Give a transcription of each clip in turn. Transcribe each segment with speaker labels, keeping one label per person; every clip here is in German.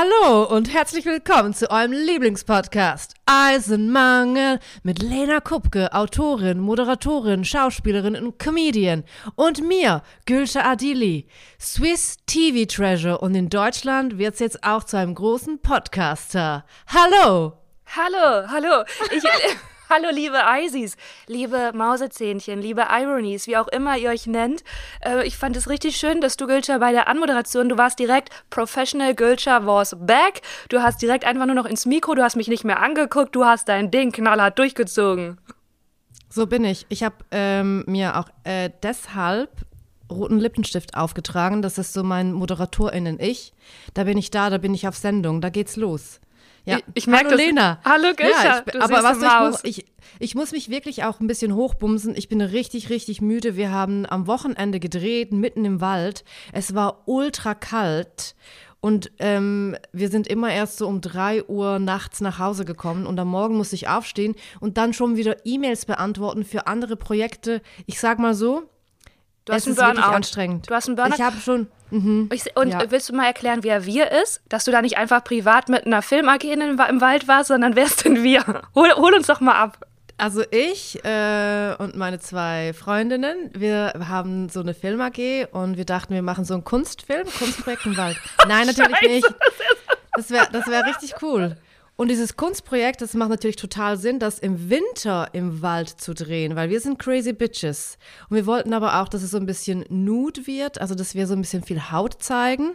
Speaker 1: Hallo und herzlich willkommen zu eurem Lieblingspodcast Eisenmangel mit Lena Kupke, Autorin, Moderatorin, Schauspielerin und Comedian und mir, Gülscha Adili, Swiss TV Treasure und in Deutschland wird's jetzt auch zu einem großen Podcaster. Hallo!
Speaker 2: Hallo, hallo. Ich, Hallo, liebe Isis, liebe Mausezähnchen, liebe Ironies, wie auch immer ihr euch nennt. Äh, ich fand es richtig schön, dass du, Gülscha, bei der Anmoderation, du warst direkt Professional Gülscha was back. Du hast direkt einfach nur noch ins Mikro, du hast mich nicht mehr angeguckt, du hast dein Ding knallhart durchgezogen.
Speaker 1: So bin ich. Ich habe ähm, mir auch äh, deshalb roten Lippenstift aufgetragen. Das ist so mein ModeratorInnen-Ich. Da bin ich da, da bin ich auf Sendung, da geht's los. Ja,
Speaker 2: ich, ich merke
Speaker 1: Hallo Lena.
Speaker 2: Hallo Gülscha,
Speaker 1: ja, ich, aber was ich muss, ich, ich muss mich wirklich auch ein bisschen hochbumsen. Ich bin richtig, richtig müde. Wir haben am Wochenende gedreht, mitten im Wald. Es war ultra kalt. Und ähm, wir sind immer erst so um drei Uhr nachts nach Hause gekommen und am Morgen musste ich aufstehen und dann schon wieder E-Mails beantworten für andere Projekte. Ich sag mal so,
Speaker 2: Du hast
Speaker 1: es ist wirklich anstrengend.
Speaker 2: Du hast einen Burnout.
Speaker 1: Ich habe schon. Mhm.
Speaker 2: Ich, und
Speaker 1: Ja.
Speaker 2: willst du mal erklären, wer wir ist? Dass du da nicht einfach privat mit einer Film-AG im Wald warst, sondern wer ist denn wir? Hol, hol uns doch mal ab.
Speaker 1: Also ich äh, und meine zwei Freundinnen, wir haben so eine Film AG und wir dachten, wir machen so einen Kunstfilm, Kunstprojekt im Wald. Nein, natürlich
Speaker 2: Scheiße,
Speaker 1: nicht. Das wäre das wär richtig cool. Und dieses Kunstprojekt, das macht natürlich total Sinn, das im Winter im Wald zu drehen, weil wir sind crazy bitches. Und wir wollten aber auch, dass es so ein bisschen nude wird, also dass wir so ein bisschen viel Haut zeigen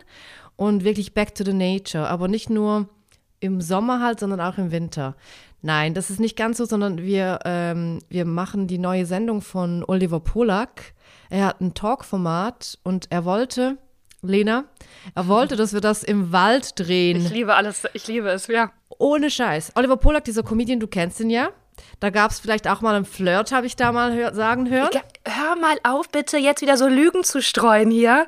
Speaker 1: und wirklich back to the nature, aber nicht nur im Sommer halt, sondern auch im Winter. Nein, das ist nicht ganz so, sondern wir, ähm, wir machen die neue Sendung von Oliver Polak. Er hat ein Talkformat und er wollte, Lena, er wollte, dass wir das im Wald drehen.
Speaker 2: Ich liebe alles, ich liebe es, ja.
Speaker 1: Ohne Scheiß. Oliver Polak, dieser Comedian, du kennst ihn ja. Da gab es vielleicht auch mal einen Flirt, habe ich da mal hör sagen hören.
Speaker 2: Hör mal auf, bitte, jetzt wieder so Lügen zu streuen hier.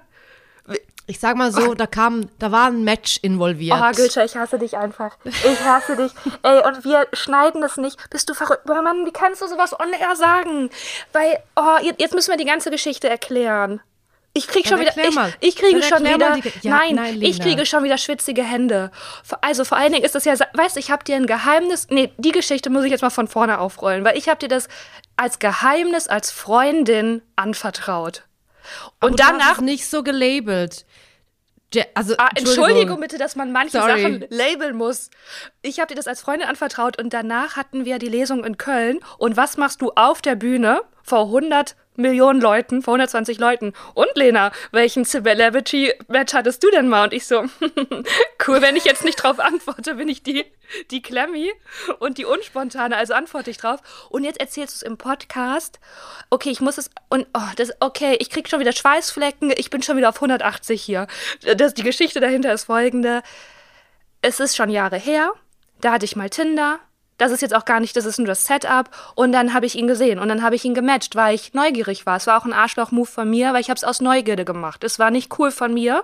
Speaker 1: Ich sag mal so, da kam, da war ein Match involviert.
Speaker 2: Oh, Gülscha, ich hasse dich einfach. Ich hasse dich. Ey, und wir schneiden das nicht. Bist du verrückt? Mann, wie kannst du sowas on air sagen? Weil, oh, jetzt müssen wir die ganze Geschichte erklären. Ich krieg schon wieder, ich, ich kriege
Speaker 1: Dann
Speaker 2: schon wieder,
Speaker 1: Ja,
Speaker 2: nein,
Speaker 1: nein,
Speaker 2: ich kriege schon wieder schwitzige Hände. Also vor allen Dingen ist das ja, weißt du, ich habe dir ein Geheimnis, nee, die Geschichte muss ich jetzt mal von vorne aufrollen, weil ich habe dir das als Geheimnis, als Freundin anvertraut. Und
Speaker 1: Aber du hast
Speaker 2: danach
Speaker 1: es nicht so gelabelt. Also,
Speaker 2: Ah, Entschuldigung bitte, dass man manche
Speaker 1: Sorry.
Speaker 2: Sachen labeln muss. Ich habe dir das als Freundin anvertraut und danach hatten wir die Lesung in Köln. Und was machst du auf der Bühne vor 100 Millionen Leuten, vor 120 Leuten? Und Lena, welchen Celebrity-Match hattest du denn mal? Und ich so, cool, wenn ich jetzt nicht drauf antworte, bin ich die, die Klemmi und die Unspontane, also antworte ich drauf. Und jetzt erzählst du es im Podcast. Okay, ich muss es, und, oh, das, okay, ich krieg schon wieder Schweißflecken, ich bin schon wieder auf 180 hier. Das, die Geschichte dahinter ist folgende. Es ist schon Jahre her, da hatte ich mal Tinder. Das ist jetzt auch gar nicht, das ist nur das Setup. Und dann habe ich ihn gesehen und dann habe ich ihn gematcht, weil ich neugierig war. Es war auch ein Arschloch-Move von mir, weil ich habe es aus Neugierde gemacht. Es war nicht cool von mir,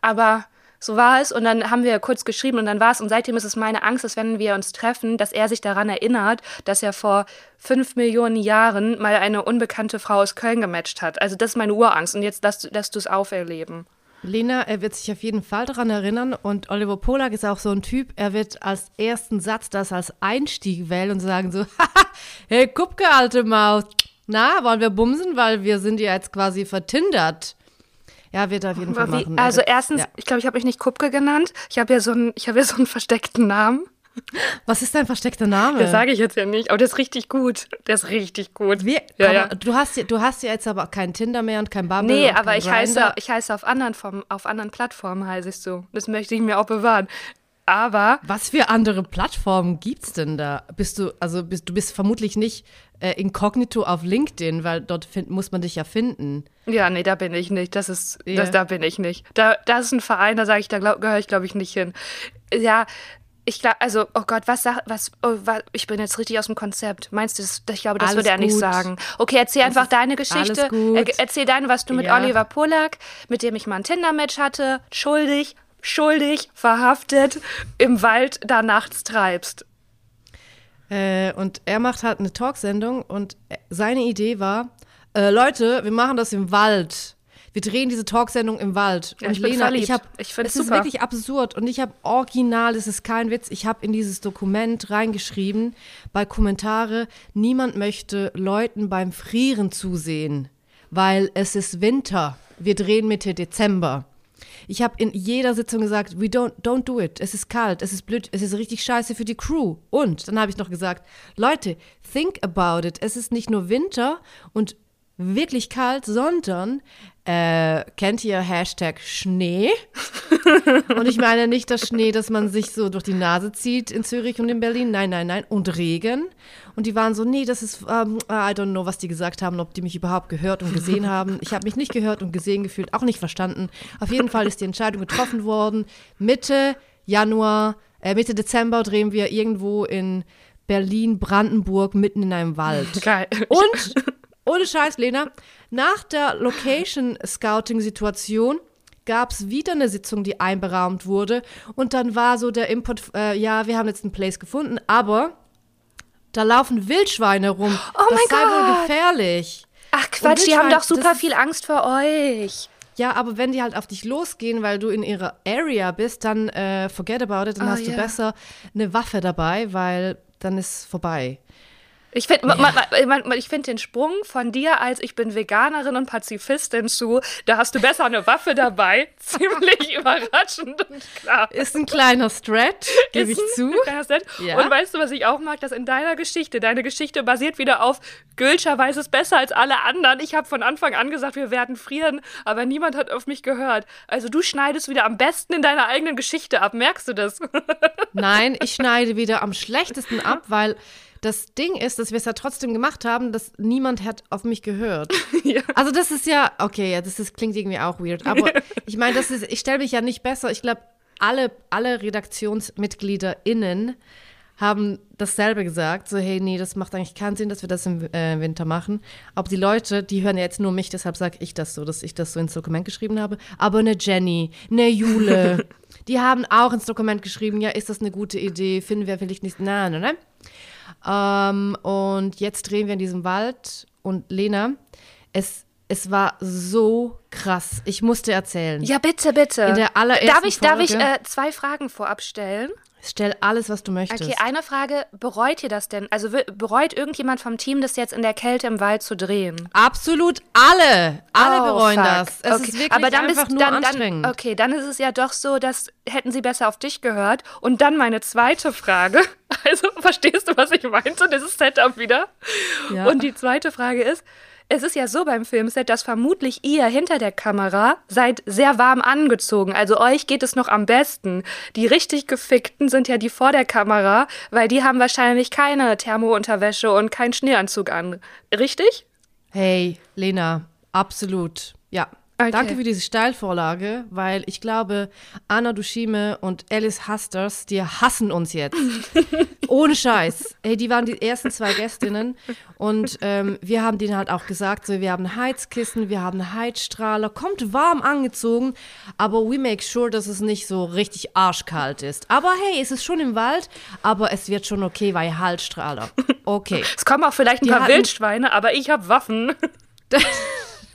Speaker 2: aber so war es. Und dann haben wir kurz geschrieben und dann war es. Und seitdem ist es meine Angst, dass wenn wir uns treffen, dass er sich daran erinnert, dass er vor fünf Millionen Jahren mal eine unbekannte Frau aus Köln gematcht hat. Also das ist meine Urangst. Und jetzt lässt, lässt du es auferleben.
Speaker 1: Lena, er wird sich auf jeden Fall daran erinnern und Oliver Polak ist auch so ein Typ, er wird als ersten Satz das als Einstieg wählen und sagen so, Haha, hey Kupke, alte Maus, na, wollen wir bumsen, weil wir sind ja jetzt quasi vertindert. Ja, wird er auf jeden Fall
Speaker 2: wie,
Speaker 1: machen.
Speaker 2: also
Speaker 1: Er
Speaker 2: erstens,
Speaker 1: ja.
Speaker 2: ich glaube, ich habe mich nicht Kupke genannt. Ich habe ja so einen, ich habe ja so einen versteckten Namen.
Speaker 1: Was ist dein versteckter Name?
Speaker 2: Das sage ich jetzt ja nicht, aber der ist richtig gut. Der ist richtig gut.
Speaker 1: Wir,
Speaker 2: ja, ja.
Speaker 1: Du, hast, ja- du hast ja jetzt aber kein Tinder mehr und kein Bumble
Speaker 2: Nee, aber ich heiße, ich heiße auf anderen, Form, auf anderen Plattformen, heiße ich so. Das möchte ich mir auch bewahren. Aber
Speaker 1: Was für andere Plattformen gibt's denn da? Bist du, also bist, du bist vermutlich nicht äh, inkognito auf LinkedIn, weil dort find, muss man dich ja finden.
Speaker 2: ja, nee, da bin ich nicht. Das ist,
Speaker 1: Ja.
Speaker 2: das, da bin ich nicht. Da, das ist ein Verein, da sage ich, da gehöre ich, glaube ich, nicht hin. Ja, ich glaube, also, oh Gott, was sag, was, oh, wa- ich bin jetzt richtig aus dem Konzept. Meinst du, das, ich glaube, das
Speaker 1: Alles
Speaker 2: würde er nicht
Speaker 1: gut.
Speaker 2: sagen. Okay, erzähl einfach
Speaker 1: ist
Speaker 2: deine Geschichte. Er, erzähl deine, was du mit
Speaker 1: Ja.
Speaker 2: Oliver Polak, mit dem ich mal ein Tinder-Match hatte, schuldig, schuldig, verhaftet, im Wald da nachts treibst.
Speaker 1: Äh, und er macht halt eine Talksendung und äh, seine Idee war, äh, Leute, wir machen das im Wald. Wir drehen diese Talksendung im Wald.
Speaker 2: Ja,
Speaker 1: und
Speaker 2: ich
Speaker 1: Lena, ich habe, es ist wirklich absurd und ich habe original, es ist kein Witz, ich habe in dieses Dokument reingeschrieben bei Kommentare, niemand möchte Leuten beim Frieren zusehen, weil es ist Winter. Wir drehen Mitte Dezember. Ich habe in jeder Sitzung gesagt, we don't, don't do it. Es ist kalt, es ist blöd, es ist richtig scheiße für die Crew. Und dann habe ich noch gesagt, Leute, think about it. Es ist nicht nur Winter und wirklich kalt, sondern äh, kennt ihr Hashtag Schnee? und ich meine nicht das Schnee, dass man sich so durch die Nase zieht in Zürich und in Berlin. Nein, nein, nein. Und Regen. Und die waren so, nee, das ist, ähm, I don't know, was die gesagt haben, ob die mich überhaupt gehört und gesehen haben. Ich habe mich nicht gehört und gesehen gefühlt, auch nicht verstanden. Auf jeden Fall ist die Entscheidung getroffen worden. Mitte Januar, äh, Mitte Dezember drehen wir irgendwo in Berlin, Brandenburg, mitten in einem Wald.
Speaker 2: Geil.
Speaker 1: Und, ohne Scheiß, Lena, nach der Location-Scouting-Situation gab es wieder eine Sitzung, die einberaumt wurde. Und dann war so der Input, äh, ja, wir haben jetzt einen Place gefunden, aber da laufen Wildschweine rum.
Speaker 2: Oh
Speaker 1: das
Speaker 2: mein
Speaker 1: sei wohl
Speaker 2: Gott.
Speaker 1: gefährlich.
Speaker 2: Ach Quatsch, die haben doch super viel Angst vor euch.
Speaker 1: Ja, aber wenn die halt auf dich losgehen, weil du in ihrer Area bist, dann äh, forget about it, dann
Speaker 2: Oh,
Speaker 1: hast du
Speaker 2: ja.
Speaker 1: besser eine Waffe dabei, weil dann ist vorbei.
Speaker 2: Ich finde ich find den Sprung von dir als ich bin Veganerin und Pazifistin zu, da hast du besser eine Waffe dabei, ziemlich überraschend und klar.
Speaker 1: Ist ein kleiner Stretch, gebe ich zu.
Speaker 2: ein.
Speaker 1: Ja.
Speaker 2: Und weißt du, was ich auch mag? Dass in deiner Geschichte, deine Geschichte basiert wieder auf Gülscher weiß es besser als alle anderen. Ich habe von Anfang an gesagt, wir werden frieren, aber niemand hat auf mich gehört. Also du schneidest wieder am besten in deiner eigenen Geschichte ab. Merkst du das?
Speaker 1: Nein, ich schneide wieder am schlechtesten ab, weil das Ding ist, dass wir es ja trotzdem gemacht haben, dass niemand hat auf mich gehört.
Speaker 2: Ja.
Speaker 1: Also das ist ja, okay, ja, das ist, klingt irgendwie auch weird, aber ich meine, das ist, ich stelle mich ja nicht besser. Ich glaube, alle, alle RedaktionsmitgliederInnen haben dasselbe gesagt, so hey, nee, das macht eigentlich keinen Sinn, dass wir das im äh, Winter machen. Aber die Leute, die hören ja jetzt nur mich, deshalb sage ich das so, dass ich das so ins Dokument geschrieben habe. Aber eine Jenny, eine Jule, die haben auch ins Dokument geschrieben, ja, ist das eine gute Idee, finden wir vielleicht nicht, nein, nein, nein. Ähm, und jetzt drehen wir in diesem Wald und Lena, es, es war so krass. Ich musste erzählen.
Speaker 2: Ja, bitte, bitte.
Speaker 1: In der allerersten
Speaker 2: darf ich, darf ich
Speaker 1: Folge-
Speaker 2: äh, zwei Fragen vorab stellen?
Speaker 1: Stell alles, was du möchtest.
Speaker 2: Okay, eine Frage. Bereut ihr das denn? Also bereut irgendjemand vom Team, das jetzt in der Kälte im Wald zu drehen?
Speaker 1: Absolut alle. Alle
Speaker 2: Oh,
Speaker 1: bereuen
Speaker 2: fuck.
Speaker 1: das. Es
Speaker 2: okay.
Speaker 1: ist wirklich
Speaker 2: Aber dann
Speaker 1: einfach
Speaker 2: bist,
Speaker 1: nur
Speaker 2: dann,
Speaker 1: anstrengend.
Speaker 2: Dann, okay, dann ist es ja doch so, dass hätten sie besser auf dich gehört. Und dann meine zweite Frage. Also, verstehst du, was ich meinte? Dieses Setup wieder.
Speaker 1: Ja.
Speaker 2: Und die zweite Frage ist, es ist ja so beim Filmset, dass vermutlich ihr hinter der Kamera seid sehr warm angezogen. Also euch geht es noch am besten. Die richtig gefickten sind ja die vor der Kamera, weil die haben wahrscheinlich keine Thermounterwäsche und keinen Schneeanzug an. Richtig?
Speaker 1: Hey, Lena, absolut. Ja.
Speaker 2: Okay.
Speaker 1: Danke für diese Steilvorlage, weil ich glaube, Anna Dushime und Alice Hasters, die hassen uns jetzt. Ohne Scheiß. Hey, die waren die ersten zwei Gästinnen und ähm, wir haben denen halt auch gesagt, so, wir haben Heizkissen, wir haben Heizstrahler, kommt warm angezogen, aber we make sure, dass es nicht so richtig arschkalt ist. Aber hey, es ist schon im Wald, aber es wird schon okay, weil Heizstrahler. Okay.
Speaker 2: Es kommen auch vielleicht ein
Speaker 1: Die
Speaker 2: paar
Speaker 1: hatten-
Speaker 2: Wildschweine, aber ich habe Waffen.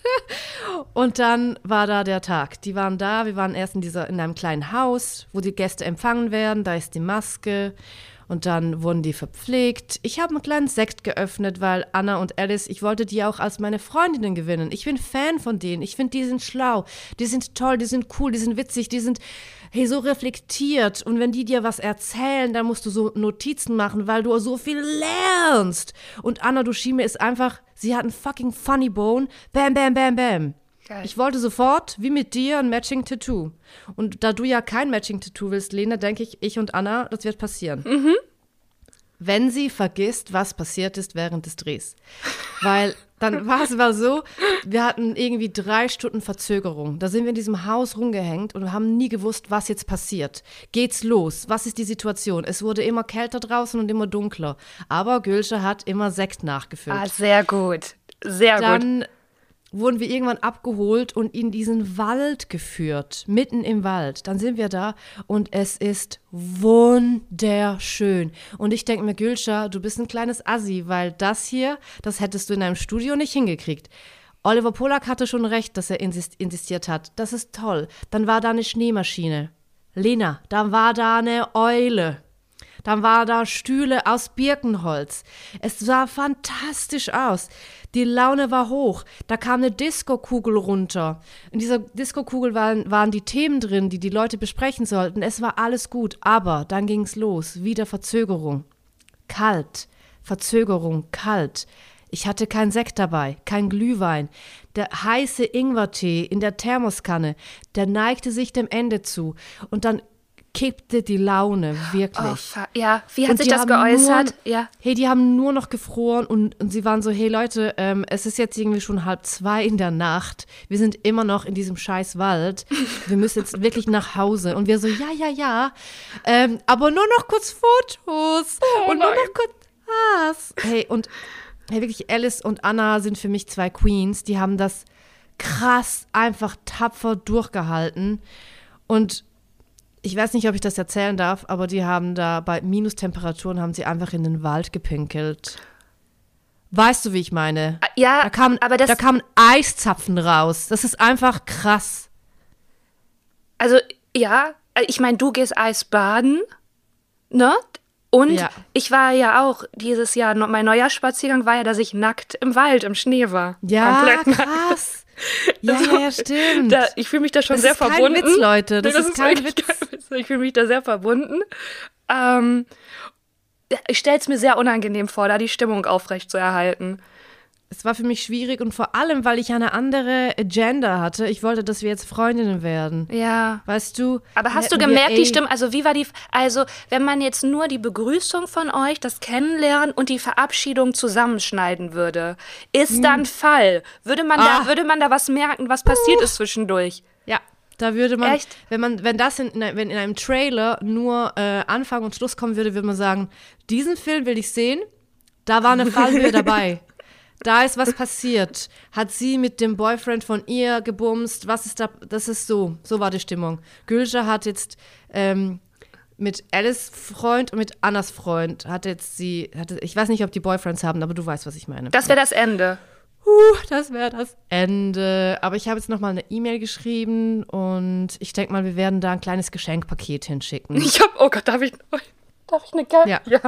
Speaker 1: Und dann war da der Tag. Die waren da. Wir waren erst in, dieser, in einem kleinen Haus, wo die Gäste empfangen werden. Da ist die Maske. Und dann wurden die verpflegt. Ich habe einen kleinen Sekt geöffnet, weil Anna und Alice, ich wollte die auch als meine Freundinnen gewinnen. Ich bin Fan von denen. Ich finde, die sind schlau. Die sind toll, die sind cool, die sind witzig, die sind hey, so reflektiert. Und wenn die dir was erzählen, dann musst du so Notizen machen, weil du so viel lernst. Und Anna Dushime ist einfach, sie hat einen fucking funny bone. Bam, bam, bam, bam.
Speaker 2: Geil.
Speaker 1: Ich wollte sofort, wie mit dir, ein Matching Tattoo. Und da du ja kein Matching Tattoo willst, Lena, denke ich, ich und Anna, das wird passieren. Wenn sie vergisst, was passiert ist während des Drehs. Weil dann war es mal so, wir hatten irgendwie drei Stunden Verzögerung. Da sind wir in diesem Haus rumgehängt und haben nie gewusst, was jetzt passiert. Geht's los? Was ist die Situation? Es wurde immer kälter draußen und immer dunkler. Aber Gülsche hat immer Sekt nachgefüllt
Speaker 2: Ah, sehr gut. Sehr gut.
Speaker 1: Wurden wir irgendwann abgeholt und in diesen Wald geführt, mitten im Wald. Dann sind wir da und es ist wunderschön. Und ich denke mir, Gülscha, du bist ein kleines Assi, weil das hier, das hättest du in einem Studio nicht hingekriegt. Oliver Polak hatte schon recht, dass er insist insistiert hat. Das ist toll. Dann war da eine Schneemaschine. Lena, dann war da eine Eule. Dann war da Stühle aus Birkenholz. Es sah fantastisch aus. Die Laune war hoch. Da kam eine Diskokugel runter. In dieser Diskokugel waren, waren die Themen drin, die die Leute besprechen sollten. Es war alles gut. Aber dann ging's los. Wieder Verzögerung. Kalt. Verzögerung. Kalt. Ich hatte kein Sekt dabei, kein Glühwein. Der heiße Ingwertee in der Thermoskanne, der neigte sich dem Ende zu. Und dann kippte die Laune, wirklich.
Speaker 2: Oh, ja, wie hat
Speaker 1: Und
Speaker 2: sich das geäußert?
Speaker 1: Nur,
Speaker 2: ja.
Speaker 1: Hey, die haben nur noch gefroren und, und sie waren so, hey Leute, ähm, es ist jetzt irgendwie schon halb zwei in der Nacht. Wir sind immer noch in diesem scheiß Wald. Wir müssen jetzt wirklich nach Hause. Und wir so, ja, ja, ja. Ähm, aber nur noch kurz Fotos.
Speaker 2: Oh
Speaker 1: und nur
Speaker 2: nein.
Speaker 1: noch kurz was. Hey, und hey, wirklich, Alice und Anna sind für mich zwei Queens. Die haben das krass, einfach tapfer durchgehalten. Und ich weiß nicht, ob ich das erzählen darf, aber die haben da bei Minustemperaturen haben sie einfach in den Wald gepinkelt. Weißt du, wie ich meine?
Speaker 2: Ja,
Speaker 1: Da kamen,
Speaker 2: aber das,
Speaker 1: da kamen Eiszapfen raus. Das ist einfach krass.
Speaker 2: also ja, ich meine, du gehst Eisbaden, ne? Und
Speaker 1: Ja.
Speaker 2: ich war ja auch dieses Jahr, mein Neujahrsspaziergang war ja, dass ich nackt im Wald, im Schnee war.
Speaker 1: Ja,
Speaker 2: Komplett nackt.
Speaker 1: Ja,
Speaker 2: Also,
Speaker 1: ja, stimmt.
Speaker 2: Da, ich fühle mich da schon
Speaker 1: Das
Speaker 2: sehr
Speaker 1: ist kein
Speaker 2: verbunden.
Speaker 1: Witz, Leute. Das ist kein
Speaker 2: wirklich
Speaker 1: Witz.
Speaker 2: kein Witz. Ich fühle mich da sehr verbunden. Ähm, ich stelle es mir sehr unangenehm vor, da die Stimmung aufrecht zu erhalten.
Speaker 1: Es war für mich schwierig und vor allem, weil ich eine andere Agenda hatte. Ich wollte, dass wir jetzt Freundinnen werden.
Speaker 2: Ja.
Speaker 1: Weißt du?
Speaker 2: Aber hast du gemerkt, die Stimme, also wie war die, also wenn man jetzt nur die Begrüßung von euch, das Kennenlernen und die Verabschiedung zusammenschneiden würde, ist dann Fall? Würde man
Speaker 1: Hm. Ah.
Speaker 2: da, würde man da was merken, was passiert ist zwischendurch?
Speaker 1: Ja, da würde man,
Speaker 2: Echt?
Speaker 1: wenn man, wenn das in, wenn in einem Trailer nur äh, Anfang und Schluss kommen würde, würde man sagen, diesen Film will ich sehen. Da war eine Fallhöhe dabei. Da ist was passiert. Hat sie mit dem Boyfriend von ihr gebumst? Was ist da? Das ist so. So war die Stimmung. Gülscha hat jetzt ähm, mit Alice Freund und mit Annas Freund hat jetzt sie, hatte, ich weiß nicht, ob die Boyfriends haben, aber du weißt, was ich meine.
Speaker 2: Das wäre das Ende.
Speaker 1: Huh, das wäre das Ende. Aber ich habe jetzt noch mal eine E-Mail geschrieben und ich denke mal, wir werden da ein kleines Geschenkpaket hinschicken.
Speaker 2: Ich hab, oh Gott, darf ich, darf ich eine Karte?
Speaker 1: Ja.
Speaker 2: ja.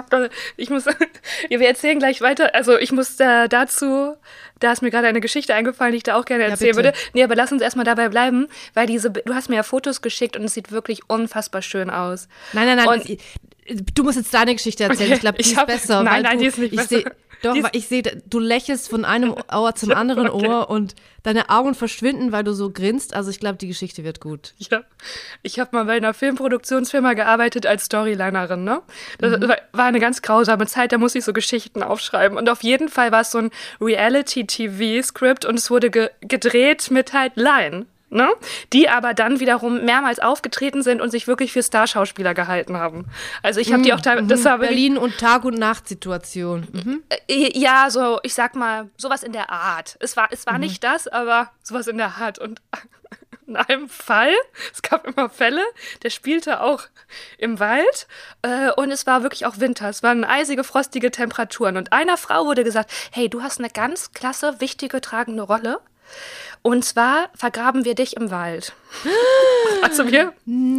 Speaker 2: Ich muss, ja, wir erzählen gleich weiter. Also ich muss äh, dazu, da ist mir gerade eine Geschichte eingefallen, die ich da auch gerne erzählen
Speaker 1: bitte.
Speaker 2: würde. Nee, aber lass uns erstmal dabei bleiben, weil diese, du hast mir ja Fotos geschickt und es sieht wirklich unfassbar schön aus.
Speaker 1: Nein, nein, nein.
Speaker 2: Und-
Speaker 1: du musst jetzt deine Geschichte erzählen.
Speaker 2: Okay,
Speaker 1: Ich glaube, die
Speaker 2: ich
Speaker 1: ist
Speaker 2: hab-
Speaker 1: besser.
Speaker 2: nein, nein,
Speaker 1: du,
Speaker 2: die ist nicht
Speaker 1: ich
Speaker 2: besser.
Speaker 1: Seh, doch, weil ich sehe, du lächelst von einem Ohr zum anderen
Speaker 2: Okay.
Speaker 1: Ohr und deine Augen verschwinden, weil du so grinst. Also ich glaube, die Geschichte wird gut.
Speaker 2: Ja, ich habe mal bei einer Filmproduktionsfirma gearbeitet als Storylinerin, ne? Das war- war eine ganz grausame Zeit, da musste ich so Geschichten aufschreiben. Und auf jeden Fall war es so ein Reality-TV-Skript und es wurde ge gedreht mit halt Laien. Ne? Die aber dann wiederum mehrmals aufgetreten sind und sich wirklich für Starschauspieler gehalten haben. Also ich habe die auch teilweise, das war
Speaker 1: Berlin und Tag- und Nachtsituation. Mhm.
Speaker 2: äh, ja, so, ich sag mal, sowas in der Art. Es war, es war nicht das, aber sowas in der Art. Und in einem Fall, es gab immer Fälle, der spielte auch im Wald äh, und es war wirklich auch Winter. Es waren eisige, frostige Temperaturen. Und einer Frau wurde gesagt, hey, du hast eine ganz klasse, wichtige, tragende Rolle. Und zwar vergraben wir dich im Wald. Also wir,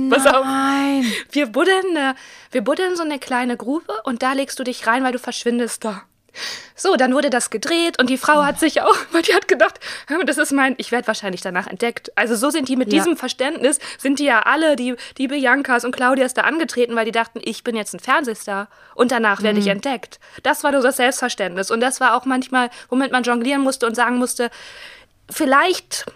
Speaker 2: pass auf,
Speaker 1: Nein.
Speaker 2: wir buddeln, wir buddeln so eine kleine Grube und da legst du dich rein, weil du verschwindest da. So, dann wurde das gedreht und die Frau hat sich auch, weil die hat gedacht, "Hä, das ist mein, ich werde wahrscheinlich danach entdeckt. Also so sind die mit
Speaker 1: Ja.
Speaker 2: diesem Verständnis, sind die ja alle, die, die Biancas und Claudias da angetreten, weil die dachten, ich bin jetzt ein Fernsehstar und danach werde
Speaker 1: Mhm.
Speaker 2: ich entdeckt. Das war so das Selbstverständnis und das war auch manchmal, womit man jonglieren musste und sagen musste, vielleicht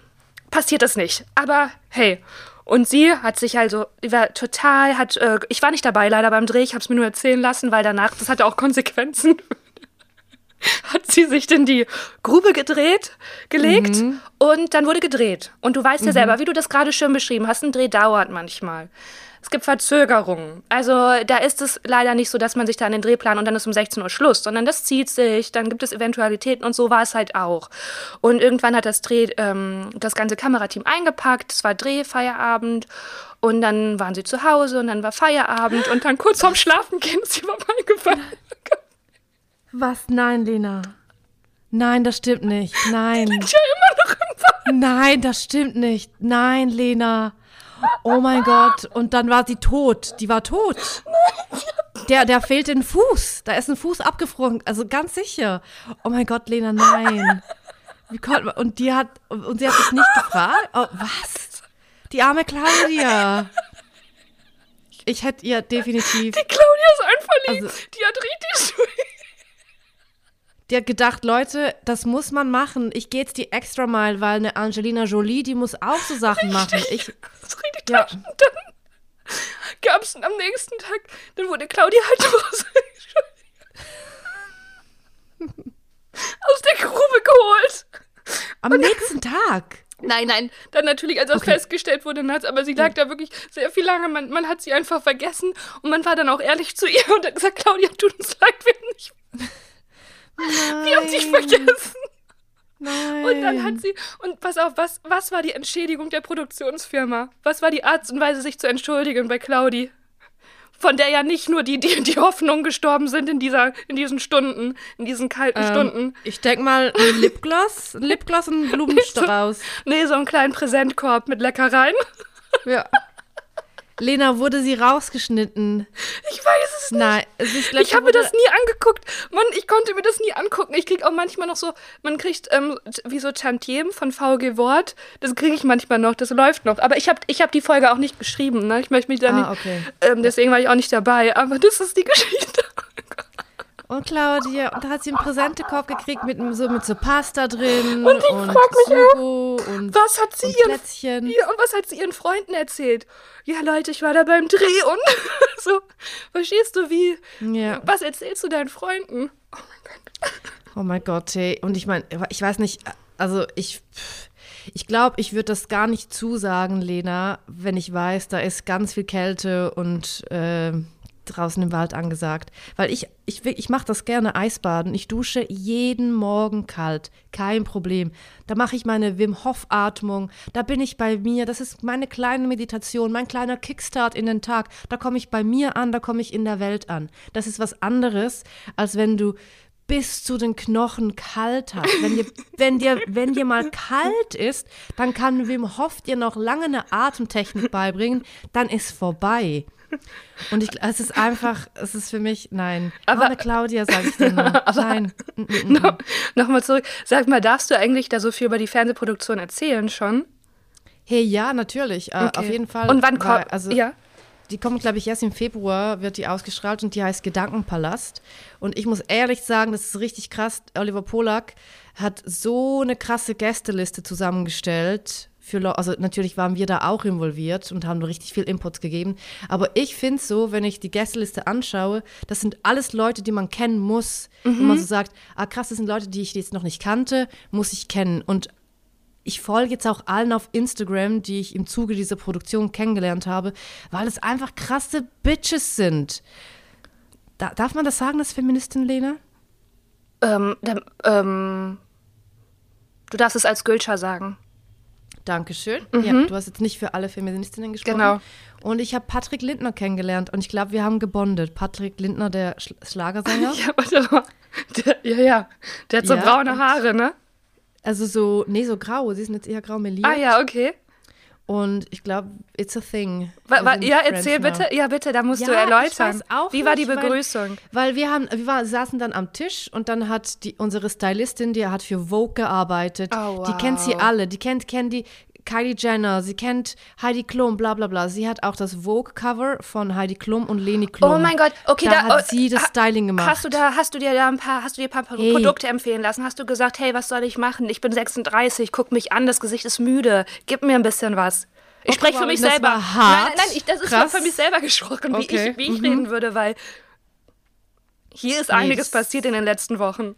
Speaker 2: passiert das nicht. Aber hey. Und sie hat sich also, die war total, hat, äh, ich war nicht dabei leider beim Dreh, ich habe es mir nur erzählen lassen, weil danach, das hatte auch Konsequenzen, hat sie sich in die Grube gedreht, gelegt und dann wurde gedreht. Und du weißt ja selber, wie du das gerade schön beschrieben hast, ein Dreh dauert manchmal. Es gibt Verzögerungen. Also da ist es leider nicht so, dass man sich da an den Drehplan und dann ist um 16 Uhr Schluss, sondern das zieht sich, dann gibt es Eventualitäten und so war es halt auch. Und irgendwann hat das Dreh, ähm, das ganze Kamerateam eingepackt, es war Drehfeierabend und dann waren sie zu Hause und dann war Feierabend und dann kurz vorm Schlafen gehen ist sie vorbeigefallen.
Speaker 1: Was? Nein, Lena. Nein, das stimmt nicht. Nein.
Speaker 2: Ja, immer
Speaker 1: Nein, das stimmt nicht. Nein, Lena. Oh mein Gott. Und dann war sie tot. Die war tot. Der, der fehlt ein Fuß. Da ist ein Fuß abgefroren. Also ganz sicher. Oh mein Gott, Lena, nein. Wie konnte und die hat, und sie hat sich nicht gefragt. Oh, was? Die arme Claudia. Ich hätte ihr definitiv.
Speaker 2: Die Claudia ist einfach lieb.
Speaker 1: Also-
Speaker 2: die hat richtig
Speaker 1: Die hat gedacht, Leute, das muss man machen. Ich gehe jetzt die extra Mile, weil eine Angelina Jolie, die muss auch so Sachen machen. Ich,
Speaker 2: Das ist richtig
Speaker 1: Ja.
Speaker 2: ja. Und dann gab es am nächsten Tag, dann wurde Claudia halt raus. aus der Grube geholt.
Speaker 1: am nächsten Tag.
Speaker 2: Nein, nein, dann natürlich, als das
Speaker 1: Okay.
Speaker 2: festgestellt wurde, nachts, aber sie lag da wirklich sehr viel lange. Man, man hat sie einfach vergessen und man war dann auch ehrlich zu ihr und hat gesagt, Claudia, tut uns leid, wir haben, nicht, wir haben dich vergessen.
Speaker 1: Nein.
Speaker 2: Und dann hat sie, und pass auf, was, was war die Entschädigung der Produktionsfirma? Was war die Art und Weise, sich zu entschuldigen bei Claudi? Von der ja nicht nur die, die, die Hoffnungen gestorben sind in, dieser, in diesen Stunden, in diesen kalten
Speaker 1: Ähm,
Speaker 2: Stunden.
Speaker 1: Ich denke mal ein Lipgloss, ein Lipgloss und ein Blumenstrauß.
Speaker 2: Nee, so einen kleinen Präsentkorb mit Leckereien.
Speaker 1: Ja. Lena, wurde sie rausgeschnitten?
Speaker 2: Ich weiß es nicht.
Speaker 1: Nein, es ist
Speaker 2: Ich habe mir das nie angeguckt. Mann, ich konnte mir das nie angucken. Ich krieg auch manchmal noch so, man kriegt ähm, wie so Tantiem von VG Wort. Das kriege ich manchmal noch, das läuft noch. Aber ich habe ich hab die Folge auch nicht geschrieben. Ne? Ich möchte mich da
Speaker 1: Ah,
Speaker 2: nicht.
Speaker 1: okay.
Speaker 2: Ähm, deswegen war ich auch nicht dabei. Aber das ist die Geschichte.
Speaker 1: Und Claudia, und da hat sie einen Präsentekorb gekriegt mit so mit so Pasta drin
Speaker 2: Und ich frag mich
Speaker 1: Sugo und,
Speaker 2: Was hat sie
Speaker 1: und
Speaker 2: ihren,
Speaker 1: Plätzchen.
Speaker 2: ja, und was hat sie ihren Freunden erzählt? Ja, Leute, ich war da beim Dreh und so. Verstehst du, wie?
Speaker 1: Ja.
Speaker 2: Was erzählst du deinen Freunden? Oh mein Gott.
Speaker 1: Oh mein Gott, hey. Und ich meine, ich weiß nicht, also ich, ich glaube, ich würde das gar nicht zusagen, Lena, wenn ich weiß, da ist ganz viel Kälte und äh, draußen im Wald angesagt. Weil ich, ich, ich mache das gerne Eisbaden. Ich dusche jeden Morgen kalt. Kein Problem. Da mache ich meine Wim Hof-Atmung. Da bin ich bei mir. Das ist meine kleine Meditation, mein kleiner Kickstart in den Tag. Da komme ich bei mir an, da komme ich in der Welt an. Das ist was anderes, als wenn du bis zu den Knochen kalt hast. Wenn dir, wenn dir, wenn dir mal kalt ist, dann kann Wim Hof dir noch lange eine Atemtechnik beibringen, dann ist vorbei. Und ich, es ist einfach, es ist für mich, nein.
Speaker 2: Aber-
Speaker 1: Arme Claudia, sage ich dir nur. Nein. Mm, mm, mm.
Speaker 2: No, Nochmal zurück. Sag mal, darfst du eigentlich da so viel über die Fernsehproduktion erzählen schon?
Speaker 1: Hey, ja, natürlich. Äh,
Speaker 2: Okay.
Speaker 1: Auf jeden Fall.
Speaker 2: Und wann kommt.
Speaker 1: Also,
Speaker 2: ja.
Speaker 1: Die kommt, glaube ich, erst im Februar, wird die ausgestrahlt und die heißt Gedankenpalast. Und ich muss ehrlich sagen, das ist richtig krass. Oliver Polak hat so eine krasse Gästeliste zusammengestellt. Für Leu- also natürlich waren wir da auch involviert und haben richtig viel Input gegeben. Aber ich finde so, wenn ich die Gästeliste anschaue, das sind alles Leute, die man kennen muss. Wo man so sagt, ah krass, das sind Leute, die ich jetzt noch nicht kannte, muss ich kennen. Und ich folge jetzt auch allen auf Instagram, die ich im Zuge dieser Produktion kennengelernt habe, weil es einfach krasse Bitches sind. Da, darf man das sagen, das Feministin, Lena?
Speaker 2: Ähm, ähm, du darfst es als Gülscher sagen.
Speaker 1: Dankeschön. Ja, du hast jetzt nicht für alle Feministinnen gesprochen.
Speaker 2: Genau.
Speaker 1: Und ich habe Patrick Lindner kennengelernt und ich glaube, wir haben gebondet. Patrick Lindner, der Sch Schlagersänger.
Speaker 2: Ja, warte mal. Der, ja, ja. Der hat so
Speaker 1: Ja,
Speaker 2: braune Haare, ne?
Speaker 1: Also so, nee, so grau. Sie sind jetzt eher grau meliert.
Speaker 2: Ah ja, okay.
Speaker 1: Und ich glaube, it's a thing.
Speaker 2: Wa, wa, ja,
Speaker 1: Friends
Speaker 2: erzähl
Speaker 1: now.
Speaker 2: bitte. Ja, bitte, da musst du
Speaker 1: Ja, ich
Speaker 2: erläutern. Wie war die
Speaker 1: nicht, weil-
Speaker 2: Begrüßung?
Speaker 1: Weil wir haben, wir war, saßen dann am Tisch und dann hat die, unsere Stylistin, die hat für Vogue gearbeitet,
Speaker 2: Oh,
Speaker 1: die kennt sie
Speaker 2: wow.
Speaker 1: alle, die kennt, kennt die Kylie Jenner, sie kennt Heidi Klum, bla bla bla. Sie hat auch das Vogue-Cover von Heidi Klum und Leni Klum.
Speaker 2: Oh mein Gott, okay,
Speaker 1: da,
Speaker 2: da,
Speaker 1: hat
Speaker 2: oh,
Speaker 1: sie das
Speaker 2: ha-
Speaker 1: Styling gemacht.
Speaker 2: Hast du da, hast du dir da ein paar, hast du dir ein paar
Speaker 1: Hey.
Speaker 2: Produkte empfehlen lassen? Hast du gesagt, hey, was soll ich machen? Ich bin 36, guck mich an, das Gesicht ist müde. Gib mir ein bisschen was. Ich
Speaker 1: Oh,
Speaker 2: spreche für mich selber. Nein, nein, ich, das ist
Speaker 1: Krass.
Speaker 2: für mich selber gesprochen, wie
Speaker 1: Okay,
Speaker 2: ich, wie ich
Speaker 1: mhm.
Speaker 2: reden würde, weil hier ist einiges
Speaker 1: das-
Speaker 2: passiert in den letzten Wochen.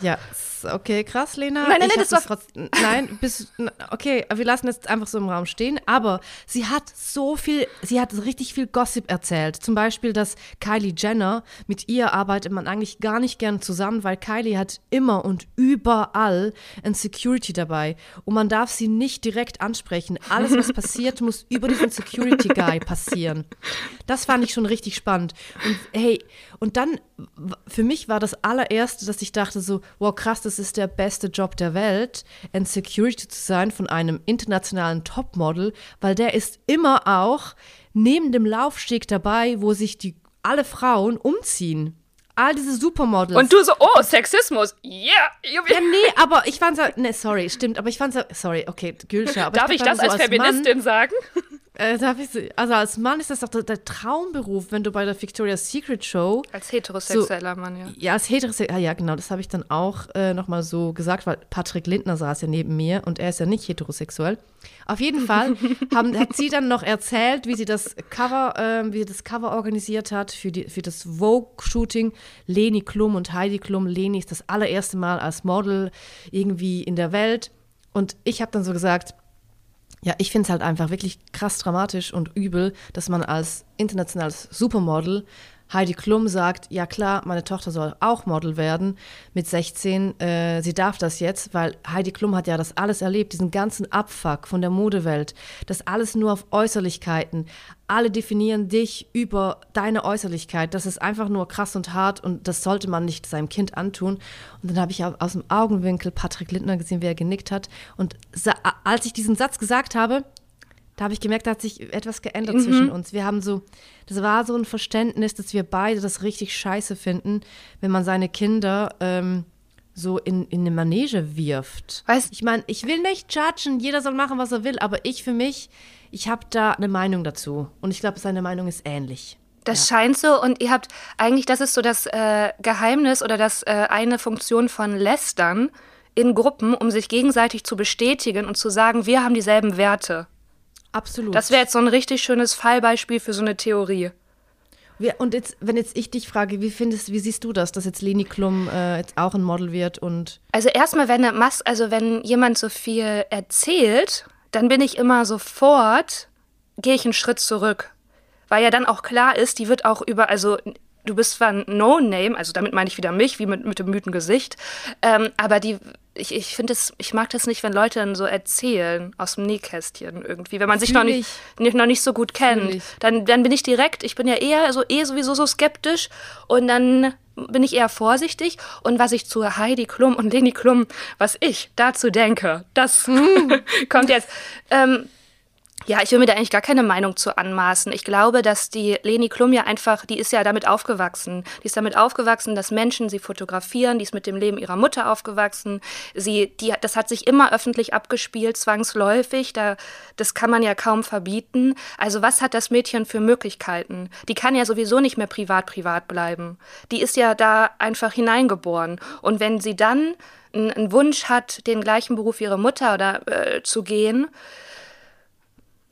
Speaker 1: Ja, okay, krass, Lena.
Speaker 2: Nein, nein, nein, das war-
Speaker 1: trotz- nein, bis, okay, wir lassen es einfach so im Raum stehen. Aber sie hat so viel, sie hat richtig viel Gossip erzählt. Zum Beispiel, dass Kylie Jenner, mit ihr arbeitet man eigentlich gar nicht gern zusammen, weil Kylie hat immer und überall ein Security dabei. Und man darf sie nicht direkt ansprechen. Alles, was passiert, muss über diesen Security Guy passieren. Das fand ich schon richtig spannend. Und hey, und dann, für mich war das allererste, dass ich dachte so, wow, krass, das ist der beste Job der Welt, ein Security zu sein von einem internationalen Topmodel, weil der ist immer auch neben dem Laufsteg dabei, wo sich die alle Frauen umziehen all diese Supermodels.
Speaker 2: Und du so, oh, Sexismus, yeah.
Speaker 1: Ja, nee, aber ich fand's, nee, sorry, stimmt, aber ich fand's, sorry, okay, Gülscha.
Speaker 2: Darf ich, ich das so als Feministin Mann, sagen?
Speaker 1: Äh, darf ich, also als Mann ist das doch der, der, Traumberuf, wenn du bei der Victoria's Secret Show.
Speaker 2: Als heterosexueller so, Mann, ja.
Speaker 1: Ja, als heterosexueller, ja, genau, das habe ich dann auch äh, nochmal so gesagt, weil Patrick Lindner saß ja neben mir und er ist ja nicht heterosexuell. Auf jeden Fall haben, hat sie dann noch erzählt, wie sie das Cover, äh, wie sie das Cover organisiert hat für, die, für das Vogue-Shooting. Leni Klum und Heidi Klum. Leni ist das allererste Mal als Model irgendwie in der Welt. Und ich habe dann so gesagt, ja, ich finde es halt einfach wirklich krass dramatisch und übel, dass man als internationales Supermodel Heidi Klum sagt, ja klar, meine Tochter soll auch Model werden mit 16. Äh, sie darf das jetzt, weil Heidi Klum hat ja das alles erlebt, diesen ganzen Abfuck von der Modewelt. Das alles nur auf Äußerlichkeiten. Alle definieren dich über deine Äußerlichkeit. Das ist einfach nur krass und hart und das sollte man nicht seinem Kind antun. Und dann habe ich aus dem Augenwinkel Patrick Lindner gesehen, wie er genickt hat. Und als ich diesen Satz gesagt habe, da habe ich gemerkt, da hat sich etwas geändert mhm. zwischen uns. Wir haben so, das war so ein Verständnis, dass wir beide das richtig scheiße finden, wenn man seine Kinder ähm, so in, in eine Manege wirft. Weißt Ich meine, ich will nicht judgen, jeder soll machen, was er will, aber ich für mich, ich habe da eine Meinung dazu. Und ich glaube, seine Meinung ist ähnlich.
Speaker 2: Das ja. scheint so und ihr habt eigentlich, das ist so das äh, Geheimnis oder das äh, eine Funktion von Lästern in Gruppen, um sich gegenseitig zu bestätigen und zu sagen, wir haben dieselben Werte.
Speaker 1: Absolut.
Speaker 2: Das wäre jetzt so ein richtig schönes Fallbeispiel für so eine Theorie.
Speaker 1: Und jetzt, wenn jetzt ich dich frage, wie findest, wie siehst du das, dass jetzt Leni Klum äh, jetzt auch ein Model wird und
Speaker 2: also erstmal, wenn Mas also wenn jemand so viel erzählt, dann bin ich immer sofort gehe ich einen Schritt zurück, weil ja dann auch klar ist, die wird auch über also du bist zwar ein No-Name, also damit meine ich wieder mich, wie mit, mit dem Mythengesicht, ähm, aber die ich, ich finde es, ich mag das nicht, wenn Leute dann so erzählen aus dem Nähkästchen irgendwie, wenn man sich noch nicht, noch nicht so gut kennt. Dann, dann bin ich direkt, ich bin ja eher so eh sowieso so skeptisch und dann bin ich eher vorsichtig. Und was ich zu Heidi Klum und Leni Klum, was ich dazu denke, das hm. kommt jetzt. Ähm, ja, ich will mir da eigentlich gar keine Meinung zu anmaßen. Ich glaube, dass die Leni Klum ja einfach, die ist ja damit aufgewachsen. Die ist damit aufgewachsen, dass Menschen sie fotografieren. Die ist mit dem Leben ihrer Mutter aufgewachsen. Sie, die, das hat sich immer öffentlich abgespielt, zwangsläufig. Da, das kann man ja kaum verbieten. Also was hat das Mädchen für Möglichkeiten? Die kann ja sowieso nicht mehr privat privat bleiben. Die ist ja da einfach hineingeboren. Und wenn sie dann einen Wunsch hat, den gleichen Beruf wie ihre Mutter oder äh, zu gehen,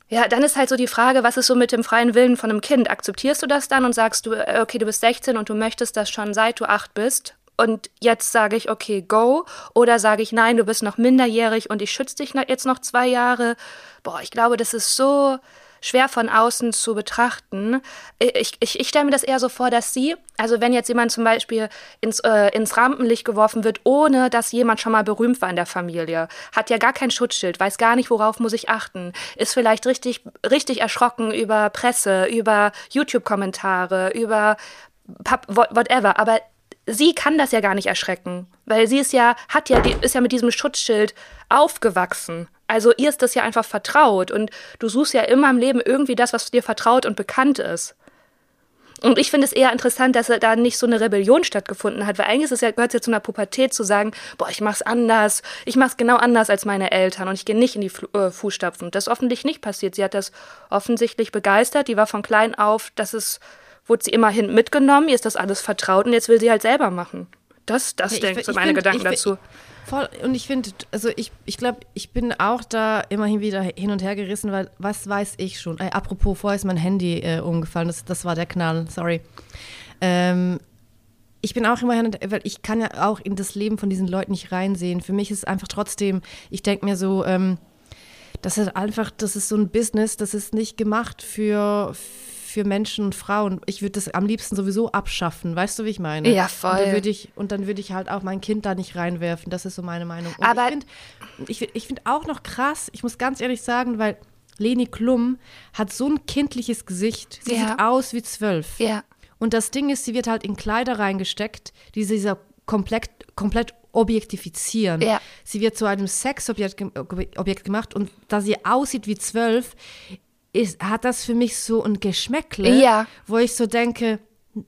Speaker 2: ja, dann ist halt so die Frage, was ist so mit dem freien Willen von einem Kind? Akzeptierst du das dann und sagst du, äh, okay, du bist 16 und du möchtest das schon seit du acht bist? Und jetzt sage ich, okay, go. Oder sage ich, nein, du bist noch minderjährig und ich schütze dich jetzt noch zwei Jahre. Boah, ich glaube, das ist so, schwer von außen zu betrachten. Ich, ich, ich stelle mir das eher so vor, dass sie, also wenn jetzt jemand zum Beispiel ins, äh, ins Rampenlicht geworfen wird, ohne dass jemand schon mal berühmt war in der Familie, hat ja gar kein Schutzschild, weiß gar nicht, worauf muss ich achten, ist vielleicht richtig, richtig erschrocken über Presse, über YouTube-Kommentare, über whatever, aber sie kann das ja gar nicht erschrecken, weil sie ist ja, hat ja, ist ja mit diesem Schutzschild aufgewachsen. Also ihr ist das ja einfach vertraut und du suchst ja immer im Leben irgendwie das, was dir vertraut und bekannt ist. Und ich finde es eher interessant, dass da nicht so eine Rebellion stattgefunden hat, weil eigentlich ist es ja, gehört es ja zu einer Pubertät zu sagen, boah, ich mach's anders, ich mach's genau anders als meine Eltern und ich gehe nicht in die äh, Fußstapfen. Das ist offensichtlich nicht passiert. Sie hat das offensichtlich begeistert, die war von klein auf, das ist, wurde sie immerhin mitgenommen, ihr ist das alles vertraut und jetzt will sie halt selber machen. Das, das ja, denke ich, so meine find, Gedanken ich, dazu.
Speaker 1: Voll, und ich finde, also ich, ich glaube, ich bin auch da immerhin wieder hin und her gerissen, weil was weiß ich schon. Äh, apropos, vorher ist mein Handy äh, umgefallen, das, das war der Knall, sorry. Ähm, ich bin auch immerhin, weil ich kann ja auch in das Leben von diesen Leuten nicht reinsehen. Für mich ist es einfach trotzdem, ich denke mir so, ähm, das ist einfach, das ist so ein Business, das ist nicht gemacht für, für Menschen und Frauen. Ich würde das am liebsten sowieso abschaffen, weißt du, wie ich meine?
Speaker 2: Ja, voll.
Speaker 1: Und dann würde ich, würd ich halt auch mein Kind da nicht reinwerfen. Das ist so meine Meinung. Und
Speaker 2: Aber
Speaker 1: ich finde find auch noch krass, ich muss ganz ehrlich sagen, weil Leni Klum hat so ein kindliches Gesicht. Sie
Speaker 2: Ja.
Speaker 1: sieht aus wie zwölf.
Speaker 2: Ja.
Speaker 1: Und das Ding ist, sie wird halt in Kleider reingesteckt, die sie so komplett, komplett objektifizieren.
Speaker 2: Ja.
Speaker 1: Sie wird zu einem Sexobjekt Objekt gemacht und da sie aussieht wie zwölf, ist, hat das für mich so ein Geschmäckle,
Speaker 2: Ja.
Speaker 1: wo ich so denke,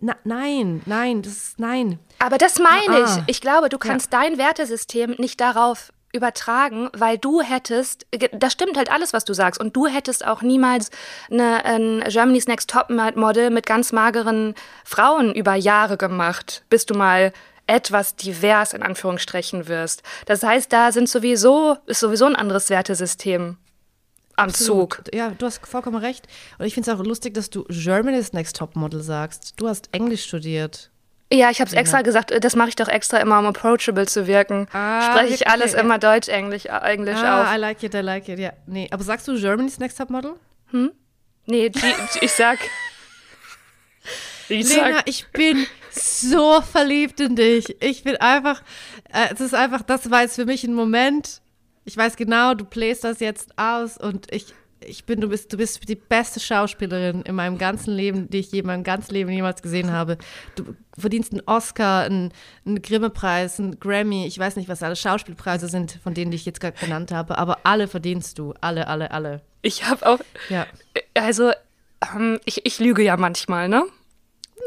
Speaker 1: na, nein, nein, das ist nein.
Speaker 2: Aber das meine
Speaker 1: Ah, ah.
Speaker 2: ich. Ich glaube, du kannst dein Wertesystem nicht darauf übertragen, weil du hättest, das stimmt halt alles, was du sagst, und du hättest auch niemals eine, ein Germany's Next Top Model mit ganz mageren Frauen über Jahre gemacht, bis du mal etwas divers in Anführungsstrichen wirst. Das heißt, da sind sowieso, ist sowieso ein anderes Wertesystem am Zug.
Speaker 1: Ja, du hast vollkommen recht. Und ich finde es auch lustig, dass du Germany's Next Top Model sagst. Du hast Englisch studiert.
Speaker 2: Ja, ich habe es extra gesagt, das mache ich doch extra immer, um approachable zu wirken.
Speaker 1: Ah,
Speaker 2: Spreche ich
Speaker 1: okay,
Speaker 2: alles immer Deutsch, Englisch, äh, Englisch
Speaker 1: Ah,
Speaker 2: auf.
Speaker 1: I like it, I like it, ja. Nee, aber sagst du Germany's Next Top Model?
Speaker 2: Nee, die, ich sag. Ich
Speaker 1: Lena,
Speaker 2: sag.
Speaker 1: ich bin so verliebt in dich. Ich bin einfach, äh, es ist einfach, das war jetzt für mich ein Moment. Ich weiß genau, du playst das jetzt aus und ich, ich bin, du bist, du bist die beste Schauspielerin in meinem ganzen Leben, die ich je in meinem ganzen Leben jemals gesehen habe. Du verdienst einen Oscar, einen, einen Grimme-Preis, einen Grammy, ich weiß nicht, was alle Schauspielpreise sind, von denen die ich jetzt gerade genannt habe, aber alle verdienst du. Alle, alle, alle.
Speaker 2: Ich habe auch.
Speaker 1: Ja.
Speaker 2: Also, ähm, ich, ich lüge ja manchmal, ne?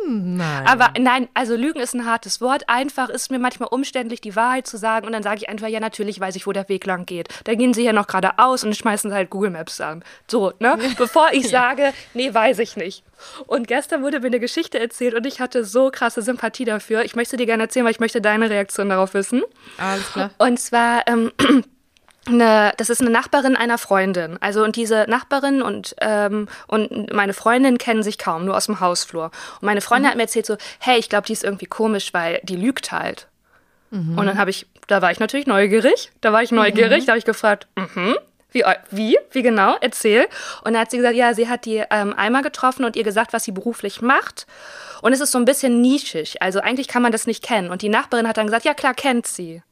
Speaker 1: Nein.
Speaker 2: Aber nein, also Lügen ist ein hartes Wort. Einfach ist mir manchmal umständlich, die Wahrheit zu sagen. Und dann sage ich einfach, ja, natürlich weiß ich, wo der Weg lang geht. Da gehen sie hier noch geradeaus und schmeißen halt Google Maps an. So, ne? Bevor ich sage, nee, weiß ich nicht. Und gestern wurde mir eine Geschichte erzählt und ich hatte so krasse Sympathie dafür. Ich möchte dir gerne erzählen, weil ich möchte deine Reaktion darauf wissen.
Speaker 1: Alles klar.
Speaker 2: Und zwar, ähm, eine, das ist eine Nachbarin einer Freundin. Also und diese Nachbarin und, ähm, und meine Freundin kennen sich kaum, nur aus dem Hausflur. Und meine Freundin hat mir erzählt so, hey, ich glaube, die ist irgendwie komisch, weil die lügt halt. Und dann habe ich, da war ich natürlich neugierig. Da war ich neugierig, da habe ich gefragt, mhm. Wie, wie? Wie genau? Erzähl. Und dann hat sie gesagt, ja, sie hat die ähm, einmal getroffen und ihr gesagt, was sie beruflich macht. Und es ist so ein bisschen nischig. Also eigentlich kann man das nicht kennen. Und die Nachbarin hat dann gesagt, ja klar, kennt sie.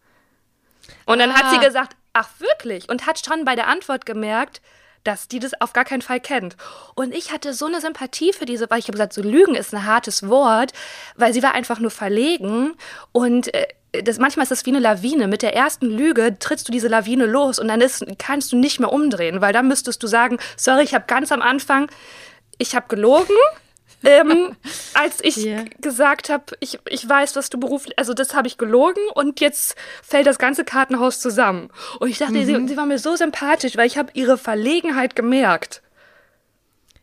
Speaker 2: Und dann hat
Speaker 1: Ah.
Speaker 2: sie gesagt, ach wirklich? Und hat schon bei der Antwort gemerkt, dass die das auf gar keinen Fall kennt. Und ich hatte so eine Sympathie für diese, weil ich habe gesagt, so Lügen ist ein hartes Wort, weil sie war einfach nur verlegen und äh, das, manchmal ist das wie eine Lawine. Mit der ersten Lüge trittst du diese Lawine los und dann ist, kannst du nicht mehr umdrehen, weil dann müsstest du sagen, sorry, ich habe ganz am Anfang, ich habe gelogen. Ähm, als ich
Speaker 1: Ja.
Speaker 2: gesagt habe, ich, ich weiß, was du beruflich, also das habe ich gelogen und jetzt fällt das ganze Kartenhaus zusammen. Und ich dachte, sie, sie war mir so sympathisch, weil ich habe ihre Verlegenheit gemerkt.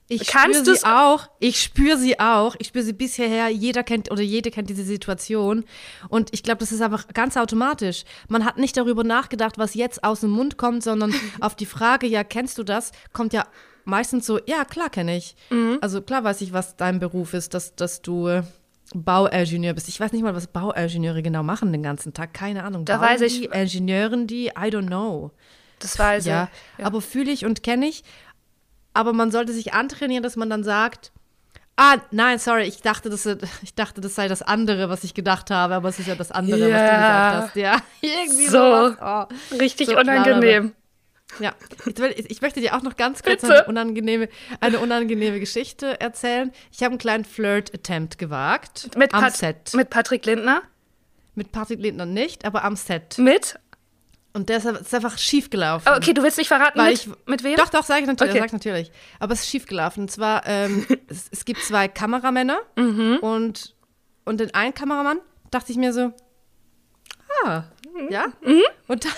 Speaker 1: Ich
Speaker 2: Kannst
Speaker 1: spüre sie auch. Ich spüre sie auch. Ich spüre sie bis hierher. Jeder kennt oder jede kennt diese Situation. Und ich glaube, das ist einfach ganz automatisch. Man hat nicht darüber nachgedacht, was jetzt aus dem Mund kommt, sondern auf die Frage, ja, kennst du das, kommt ja meistens so, ja, klar kenne ich.
Speaker 2: Mhm.
Speaker 1: Also klar weiß ich, was dein Beruf ist, dass, dass du Bauingenieur bist. Ich weiß nicht mal, was Bauingenieure genau machen den ganzen Tag. Keine Ahnung.
Speaker 2: Da
Speaker 1: Bauen
Speaker 2: weiß ich-
Speaker 1: Die, Ingenieuren die? I don't know.
Speaker 2: Das war also.
Speaker 1: Ja, aber fühle ich und kenne ich. Aber man sollte sich antrainieren, dass man dann sagt, ah, nein, sorry, ich dachte, das, ich dachte, das sei das andere, was ich gedacht habe, aber es ist ja das andere, was du
Speaker 2: Ja.
Speaker 1: gesagt hast. Ja, irgendwie
Speaker 2: So.
Speaker 1: sowas. Oh.
Speaker 2: Richtig
Speaker 1: So,
Speaker 2: unangenehm.
Speaker 1: Ja, ich, ich möchte dir auch noch ganz kurz eine unangenehme, eine unangenehme Geschichte erzählen. Ich habe einen kleinen Flirt-Attempt gewagt.
Speaker 2: Mit,
Speaker 1: am
Speaker 2: Pat
Speaker 1: Set.
Speaker 2: mit Patrick Lindner?
Speaker 1: Mit Patrick Lindner nicht, aber am Set.
Speaker 2: Mit?
Speaker 1: Und der ist, ist einfach schief gelaufen.
Speaker 2: Oh, okay, du willst nicht verraten,
Speaker 1: Weil
Speaker 2: mit,
Speaker 1: ich,
Speaker 2: mit wem?
Speaker 1: Doch, doch, sag ich natürlich.
Speaker 2: Okay.
Speaker 1: Sag ich natürlich. Aber es ist schief gelaufen. Und zwar, ähm, es, es gibt zwei Kameramänner
Speaker 2: Mhm.
Speaker 1: und, und den einen Kameramann dachte ich mir so, ah, ja. Und dann,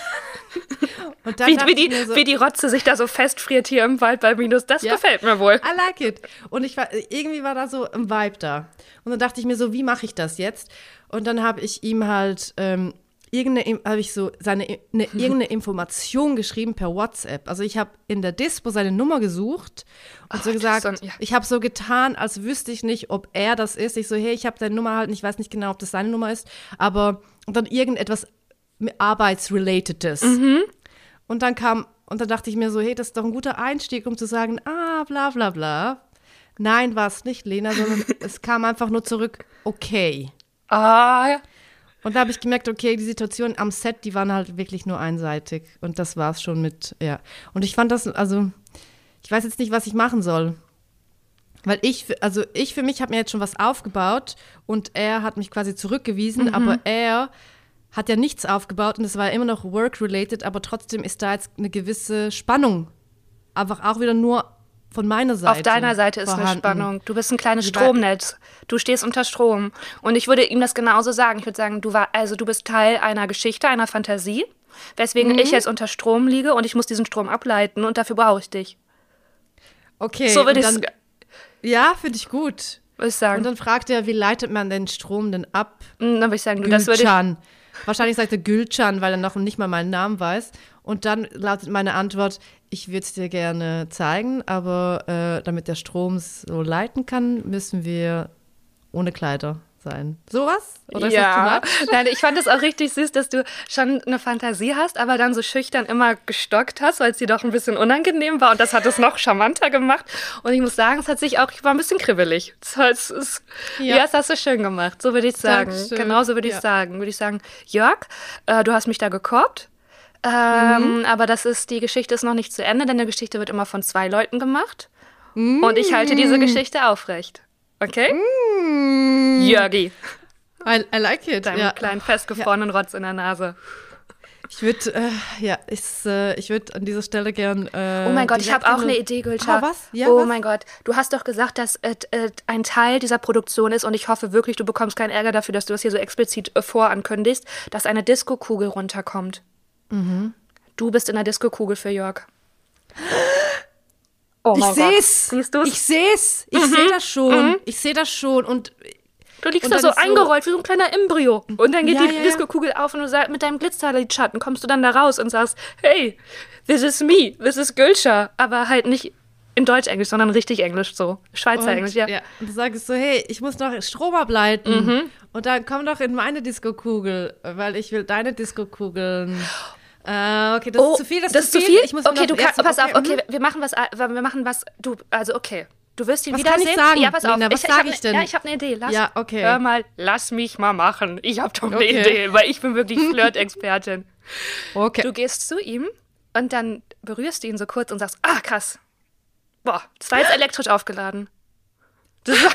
Speaker 1: und dann.
Speaker 2: Wie, wie, die,
Speaker 1: so,
Speaker 2: wie die Rotze sich da so festfriert hier im Wald bei Minus. Das
Speaker 1: Ja.
Speaker 2: gefällt mir wohl.
Speaker 1: I like it. Und ich war, irgendwie war da so ein Vibe da. Und dann dachte ich mir so, wie mache ich das jetzt? Und dann habe ich ihm halt ähm, irgendeine, habe ich so seine, eine, irgendeine Information geschrieben per WhatsApp. Also ich habe in der Dispo seine Nummer gesucht und so
Speaker 2: das ist
Speaker 1: gesagt,
Speaker 2: so ein- ja.
Speaker 1: ich habe so getan, als wüsste ich nicht, ob er das ist. Ich so, hey, ich habe deine Nummer halt, ich weiß nicht genau, ob das seine Nummer ist, aber und dann irgendetwas Arbeitsrelatedes. Und dann kam, und dann dachte ich mir so, hey, das ist doch ein guter Einstieg, um zu sagen, ah, bla bla bla. Nein, war es nicht, Lena, sondern es kam einfach nur zurück, okay.
Speaker 2: Ah, ja.
Speaker 1: Und da habe ich gemerkt, okay, die Situation am Set, die waren halt wirklich nur einseitig. Und das war es schon mit, ja. Und ich fand das, also, ich weiß jetzt nicht, was ich machen soll. Weil ich, also ich für mich habe mir jetzt schon was aufgebaut und er hat mich quasi zurückgewiesen,
Speaker 2: Mhm.
Speaker 1: aber er hat ja nichts aufgebaut und es war immer noch work-related, aber trotzdem ist da jetzt eine gewisse Spannung. Einfach auch wieder nur von meiner Seite.
Speaker 2: Auf deiner Seite ist eine. Spannung. Du bist ein kleines Stromnetz. Du stehst unter Strom. Und ich würde ihm das genauso sagen. Ich würde sagen, du war, also du bist Teil einer Geschichte, einer Fantasie, weswegen
Speaker 1: Mhm.
Speaker 2: ich jetzt unter Strom liege und ich muss diesen Strom ableiten und dafür brauche ich dich.
Speaker 1: Okay.
Speaker 2: so würde ich
Speaker 1: dann- Ja, finde ich gut.
Speaker 2: würd ich sagen.
Speaker 1: Und dann fragt er, wie leitet man den Strom denn ab?
Speaker 2: Mm, dann würde ich sagen, du, das würde ich.
Speaker 1: Wahrscheinlich sagt er Gülcan, weil er noch nicht mal meinen Namen weiß. Und dann lautet meine Antwort, ich würde es dir gerne zeigen, aber äh, damit der Strom so leiten kann, müssen wir ohne Kleider sein. Sowas? Oder ist
Speaker 2: ja? Nein, ich fand es auch richtig süß, dass du schon eine Fantasie hast, aber dann so schüchtern immer gestockt hast, weil es dir doch ein bisschen unangenehm war und das hat es noch charmanter gemacht. Und ich muss sagen, es hat sich auch, ich war ein bisschen kribbelig. Es, ja.
Speaker 1: Ja.
Speaker 2: das hast du schön gemacht. So würde ich sagen.
Speaker 1: Dankeschön.
Speaker 2: Genau so würde ich
Speaker 1: Ja.
Speaker 2: sagen. Würde ich sagen, Jörg, äh, du hast mich da gekorbt. Ähm,
Speaker 1: Mhm.
Speaker 2: Aber das ist, die Geschichte ist noch nicht zu Ende, denn die Geschichte wird immer von zwei Leuten gemacht. Und ich halte diese
Speaker 1: Mhm.
Speaker 2: Geschichte aufrecht. Okay? Jörgi,
Speaker 1: I, I like it.
Speaker 2: deinem
Speaker 1: ja.
Speaker 2: kleinen festgefrorenen Rotz in der Nase.
Speaker 1: Ich würde, äh, ja, ich, äh, ich würde an dieser Stelle gern. Äh,
Speaker 2: Oh mein Gott, ich habe auch
Speaker 1: in
Speaker 2: eine Idee, Gülscha.
Speaker 1: Oh, was? Ja,
Speaker 2: oh
Speaker 1: was?
Speaker 2: mein Gott, du hast doch gesagt, dass es äh, ein Teil dieser Produktion ist und ich hoffe wirklich, du bekommst keinen Ärger dafür, dass du das hier so explizit äh, vorankündigst, dass eine Diskokugel runterkommt.
Speaker 1: Mhm.
Speaker 2: Du bist in der Diskokugel für Jörg. Oh
Speaker 1: Ich
Speaker 2: mein Gott.
Speaker 1: sehe es.
Speaker 2: Siehst du's?
Speaker 1: Ich sehe es. Ich sehe das schon. Ich sehe das schon. Und
Speaker 2: Du liegst
Speaker 1: Und
Speaker 2: da so
Speaker 1: ist so-
Speaker 2: eingerollt wie so ein kleiner Embryo. Und dann geht
Speaker 1: Ja,
Speaker 2: die
Speaker 1: ja, ja.
Speaker 2: Diskokugel auf und du sagst, mit deinem Glitzerlidschatten kommst du dann da raus und sagst, hey, this is me, this is Gülscha. Aber halt nicht in Deutsch-Englisch, sondern richtig Englisch so. Schweizer
Speaker 1: Und,
Speaker 2: Englisch, ja.
Speaker 1: Und du sagst so, hey, ich muss noch Strom ableiten.
Speaker 2: Mhm.
Speaker 1: Und dann komm doch in meine Diskokugel, weil ich will deine Diskokugeln. Äh, okay, das ist zu viel, das, ist zu viel. Ich muss
Speaker 2: okay,
Speaker 1: noch-
Speaker 2: du kannst,
Speaker 1: ja,
Speaker 2: pass auf,
Speaker 1: mhm.
Speaker 2: okay, wir machen was, wir machen was, du, also okay. Du wirst ihn
Speaker 1: Was
Speaker 2: wiedersehen.
Speaker 1: kann ich sagen,
Speaker 2: Ja, pass auf.
Speaker 1: Lena, was
Speaker 2: ich,
Speaker 1: sag
Speaker 2: hab
Speaker 1: ich
Speaker 2: ne-
Speaker 1: denn?
Speaker 2: Ja, ich habe eine Idee. Lass,
Speaker 1: Ja, okay.
Speaker 2: Hör mal, lass mich mal machen. Ich habe doch eine
Speaker 1: Okay.
Speaker 2: Idee, weil ich bin wirklich Flirt-Expertin.
Speaker 1: Okay.
Speaker 2: Du gehst zu ihm und dann berührst du ihn so kurz und sagst, ah, krass. Boah, das war jetzt elektrisch aufgeladen. Das war,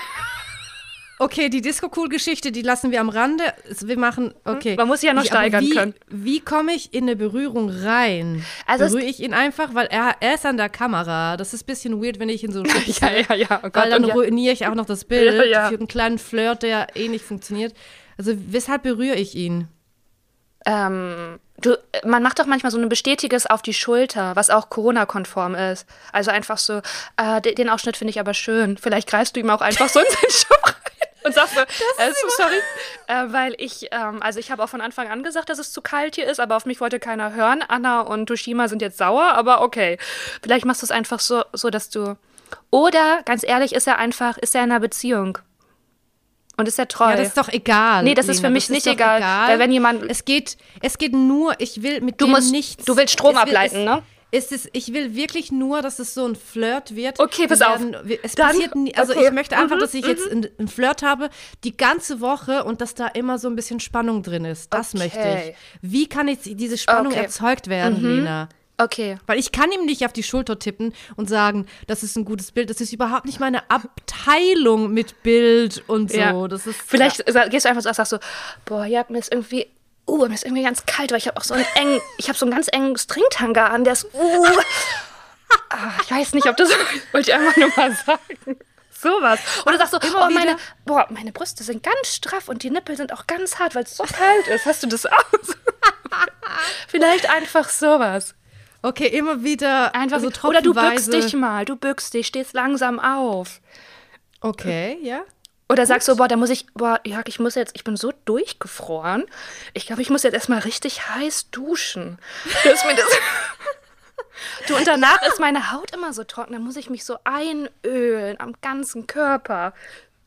Speaker 1: Okay, die Disco-Cool-Geschichte, die lassen wir am Rande. Wir machen, okay.
Speaker 2: Hm? Man muss sie ja noch
Speaker 1: Ich-
Speaker 2: steigern
Speaker 1: wie,
Speaker 2: können.
Speaker 1: Wie komme ich in eine Berührung rein?
Speaker 2: Also
Speaker 1: Berühre ich ihn einfach, weil er, er ist an der Kamera. Das ist ein bisschen weird, wenn ich ihn so
Speaker 2: ja, ja, ja. Oh Gott,
Speaker 1: Weil dann
Speaker 2: und ja.
Speaker 1: ruiniere ich auch noch das Bild
Speaker 2: Ja, ja.
Speaker 1: für einen kleinen Flirt, der eh nicht funktioniert. Also weshalb berühre ich ihn?
Speaker 2: Ähm, du, man macht doch manchmal so ein Bestätiges auf die Schulter, was auch Corona-konform ist. Also einfach so, äh, de- den Ausschnitt finde ich aber schön. Vielleicht greifst du ihm auch einfach so in seinen Schopf rein und sagst so, äh, so sorry, äh, weil ich, ähm, also ich habe auch von Anfang an gesagt, dass es zu kalt hier ist, aber auf mich wollte keiner hören. Anna und Toshima sind jetzt sauer, aber okay. Vielleicht machst du es einfach so, so, dass du. Oder, ganz ehrlich, ist er einfach, ist er in einer Beziehung. Und ist er treu.
Speaker 1: Ja, das ist doch egal.
Speaker 2: Nee, das ist für mich nicht
Speaker 1: doch
Speaker 2: egal, weil wenn jemand-
Speaker 1: Es geht, es geht nur, ich will mit
Speaker 2: Du
Speaker 1: dem
Speaker 2: musst-
Speaker 1: nichts.
Speaker 2: du willst Strom
Speaker 1: will-
Speaker 2: ableiten,
Speaker 1: es,
Speaker 2: ne?
Speaker 1: Es ist, ich will wirklich nur, dass es so ein Flirt wird.
Speaker 2: Okay, pass auf.
Speaker 1: werden- wir- Es
Speaker 2: Dann-
Speaker 1: passiert nie, also
Speaker 2: okay.
Speaker 1: ich möchte einfach,
Speaker 2: Mhm,
Speaker 1: dass ich jetzt einen einen Flirt habe, die ganze Woche und dass da immer so ein bisschen Spannung drin ist. Das
Speaker 2: Okay.
Speaker 1: möchte ich. Wie kann jetzt diese Spannung
Speaker 2: Okay. Mhm.
Speaker 1: erzeugt werden, Lena?
Speaker 2: Okay.
Speaker 1: Weil ich kann ihm nicht auf die Schulter tippen und sagen, das ist ein gutes Bild. Das ist überhaupt nicht meine Abteilung mit Bild und so.
Speaker 2: Ja.
Speaker 1: Das ist
Speaker 2: Vielleicht sa- gehst du einfach so und sagst so, boah, ja, mir ist irgendwie, uh, mir ist irgendwie ganz kalt, weil ich habe auch so einen engen, ich habe so einen ganz engen Stringtanga an, der ist, uh. ah, ich weiß nicht, ob das, wollte ich einfach nur mal sagen. Sowas. Oder sagst du,
Speaker 1: Immer
Speaker 2: oh, meine, boah, meine Brüste sind ganz straff und die Nippel sind auch ganz hart, weil es so kalt ist. Hast du das auch? Vielleicht einfach sowas.
Speaker 1: Okay, immer wieder
Speaker 2: Einfach
Speaker 1: so
Speaker 2: oder du bückst dich mal, du bückst dich, stehst langsam auf.
Speaker 1: Okay, ja.
Speaker 2: Oder sagst du, boah, da muss ich, boah, Jörg, ich muss jetzt, ich bin so durchgefroren. Ich glaube, ich muss jetzt erstmal richtig heiß duschen. Du, hast mir das du, und danach ist meine Haut immer so trocken, dann muss ich mich so einölen am ganzen Körper.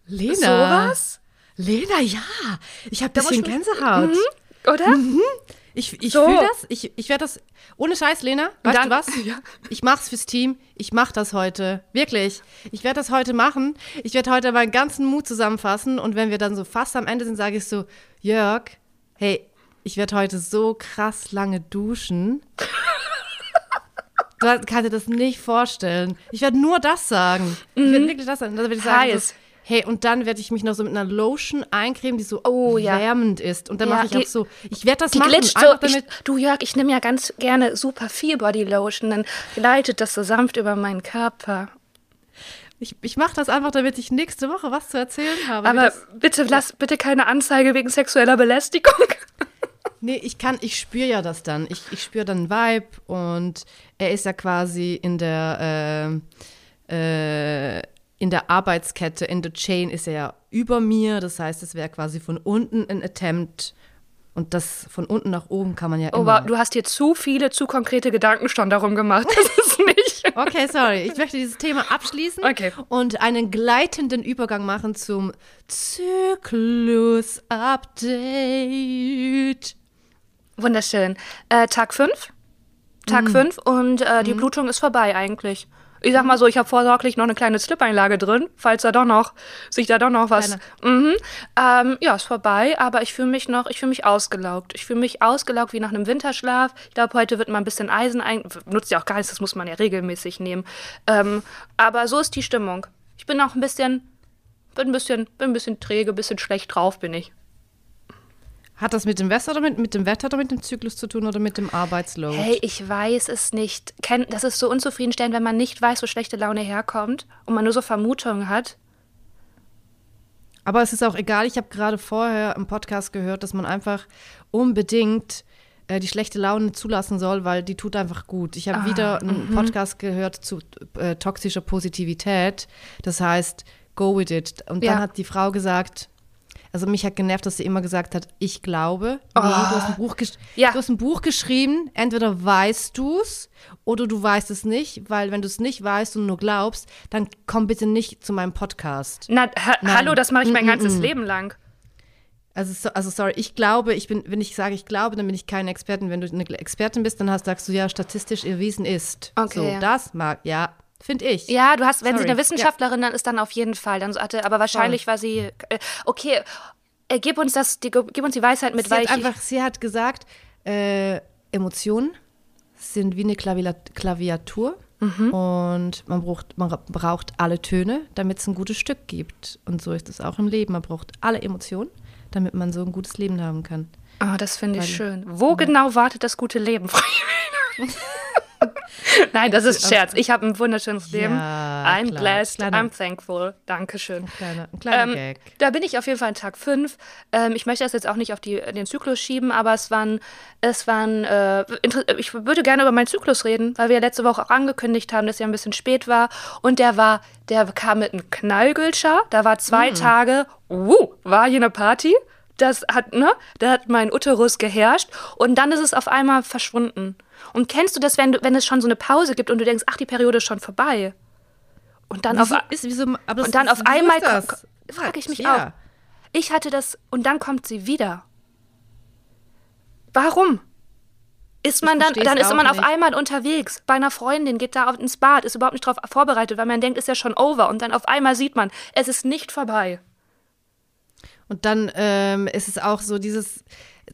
Speaker 1: Lena.
Speaker 2: Sowas?
Speaker 1: Lena, ja. Ich habe ein bisschen Gänsehaut.
Speaker 2: Oder?
Speaker 1: Ich, ich
Speaker 2: So.
Speaker 1: fühle das. Ich, ich werde das. Ohne Scheiß, Lena. Weißt
Speaker 2: dann-
Speaker 1: du was?
Speaker 2: Ja.
Speaker 1: Ich mach's fürs Team. Ich mach das heute. Wirklich. Ich werde das heute machen. Ich werde heute meinen ganzen Mut zusammenfassen. Und wenn wir dann so fast am Ende sind, sage ich so: Jörg, hey, ich werde heute so krass lange duschen. Du kannst dir das nicht vorstellen. Ich werde nur das sagen. Ich werde wirklich das sagen. Dann werde ich sagen,
Speaker 2: Heiß.
Speaker 1: so, hey, und dann werde ich mich noch so mit einer Lotion eincremen, die so
Speaker 2: Oh, ja.
Speaker 1: wärmend ist. Und dann
Speaker 2: Ja,
Speaker 1: mache ich
Speaker 2: die-
Speaker 1: auch so, ich werde das
Speaker 2: Die
Speaker 1: machen.
Speaker 2: glitscht so. Ich, du Jörg, ich nehme ja ganz gerne super viel Body Lotion. Dann gleitet das so sanft über meinen Körper.
Speaker 1: ich, ich mache das einfach, damit ich nächste Woche was zu erzählen habe.
Speaker 2: Aber
Speaker 1: das,
Speaker 2: bitte lass bitte keine Anzeige wegen sexueller Belästigung.
Speaker 1: nee, ich kann, ich spüre ja das dann. Ich, ich spüre dann einen Vibe und er ist ja quasi in der, äh, äh, in der Arbeitskette, in der Chain ist er ja über mir. Das heißt, es wäre quasi von unten ein Attempt. Und das von unten nach oben kann man ja
Speaker 2: Oh,
Speaker 1: immer.
Speaker 2: wow, du hast dir zu viele, zu konkrete Gedanken schon darum gemacht. Das ist nicht.
Speaker 1: Okay, sorry. Ich möchte dieses Thema abschließen
Speaker 2: Okay.
Speaker 1: und einen gleitenden Übergang machen zum Zyklus-Update.
Speaker 2: Wunderschön. Äh, Tag 5. Tag 5 und äh, die Blutung ist vorbei eigentlich. Ich sag mal so, ich habe vorsorglich noch eine kleine Slip-Einlage drin, falls da doch noch, sich da doch noch was. Mhm. Ähm, ja, ist vorbei, aber ich fühle mich noch, ich fühle mich ausgelaugt. Ich fühle mich ausgelaugt wie nach einem Winterschlaf. Ich glaube, heute wird mal ein bisschen Eisen ein. Nutzt ja auch gar nichts, das muss man ja regelmäßig nehmen. Ähm, aber so ist die Stimmung. Ich bin auch ein bisschen, bin ein bisschen, bin ein bisschen träge, ein bisschen schlecht drauf bin ich.
Speaker 1: Hat das mit dem Wetter oder mit, mit dem Wetter oder mit dem Zyklus zu tun oder mit dem Arbeitsload?
Speaker 2: Hey, ich weiß es nicht. Das ist so unzufriedenstellend, wenn man nicht weiß, wo schlechte Laune herkommt und man nur so Vermutungen hat.
Speaker 1: Aber es ist auch egal. Ich habe gerade vorher im Podcast gehört, dass man einfach unbedingt äh, die schlechte Laune zulassen soll, weil die tut einfach gut. Ich habe wieder einen Podcast gehört zu äh, toxischer Positivität. Das heißt, go with it. Und dann
Speaker 2: Ja.
Speaker 1: hat die Frau gesagt, also mich hat genervt, dass sie immer gesagt hat, ich glaube. Nee, du, hast ein Buch gesch-
Speaker 2: Ja.
Speaker 1: du hast ein Buch geschrieben, entweder weißt du es oder du weißt es nicht, weil wenn du es nicht weißt und nur glaubst, dann komm bitte nicht zu meinem Podcast.
Speaker 2: Na, ha
Speaker 1: Nein.
Speaker 2: hallo, das mache ich mein
Speaker 1: Mm, mm,
Speaker 2: ganzes. Leben lang.
Speaker 1: Also, so, also sorry, ich glaube, ich bin, wenn ich sage, ich glaube, dann bin ich keine Expertin. Wenn du eine Expertin bist, dann hast, sagst du ja, statistisch erwiesen ist.
Speaker 2: Okay.
Speaker 1: So, das mag, ja, finde ich.
Speaker 2: Ja, du hast, wenn sie
Speaker 1: Sorry.
Speaker 2: eine Wissenschaftlerin dann ist, dann auf jeden Fall. Dann hatte, aber wahrscheinlich war sie. Äh, okay, äh, gib uns das, die, gib uns die Weisheit mit,
Speaker 1: sie
Speaker 2: weil
Speaker 1: hat
Speaker 2: ich,
Speaker 1: einfach, sie hat gesagt, äh, Emotionen sind wie eine Klaviatur.
Speaker 2: Mhm.
Speaker 1: Und man braucht, man braucht alle Töne, damit es ein gutes Stück gibt. Und so ist es auch im Leben. Man braucht alle Emotionen, damit man so ein gutes Leben haben kann.
Speaker 2: Oh, das finde ich
Speaker 1: Weil-
Speaker 2: schön. Wo genau wartet das gute Leben? Nein, das ist Scherz. Ich habe ein wunderschönes Leben.
Speaker 1: Ja,
Speaker 2: I'm
Speaker 1: klar.
Speaker 2: blessed,
Speaker 1: Kleiner-
Speaker 2: I'm thankful. Dankeschön.
Speaker 1: Kleiner, ein kleiner
Speaker 2: Ähm,
Speaker 1: Gag.
Speaker 2: da bin ich auf jeden Fall an Tag 5. Ähm, ich möchte das jetzt auch nicht auf die, den Zyklus schieben, aber es waren, es waren, äh, ich würde gerne über meinen Zyklus reden, weil wir letzte Woche auch angekündigt haben, dass er ein bisschen spät war. Und der war, der kam mit einem Knallgülscher. Da war zwei Tage, uh, war hier eine Party. Das hat, ne, da hat mein Uterus geherrscht und dann ist es auf einmal verschwunden. Und kennst du das, wenn, du, wenn es schon so eine Pause gibt und du denkst, ach, die Periode ist schon vorbei? Und dann auf,
Speaker 1: ist, wieso,
Speaker 2: und dann
Speaker 1: ist,
Speaker 2: auf einmal
Speaker 1: ist das?
Speaker 2: ko- ko- frag ich mich
Speaker 1: Ja.
Speaker 2: auch. Ich hatte das und dann kommt sie wieder. Warum? Ist man dann, dann ist man auf
Speaker 1: nicht.
Speaker 2: einmal unterwegs bei einer Freundin, geht da ins Bad, ist überhaupt nicht darauf vorbereitet, weil man denkt, ist ja schon over und dann auf einmal sieht man, es ist nicht vorbei.
Speaker 1: Und dann ähm, ist es auch so dieses,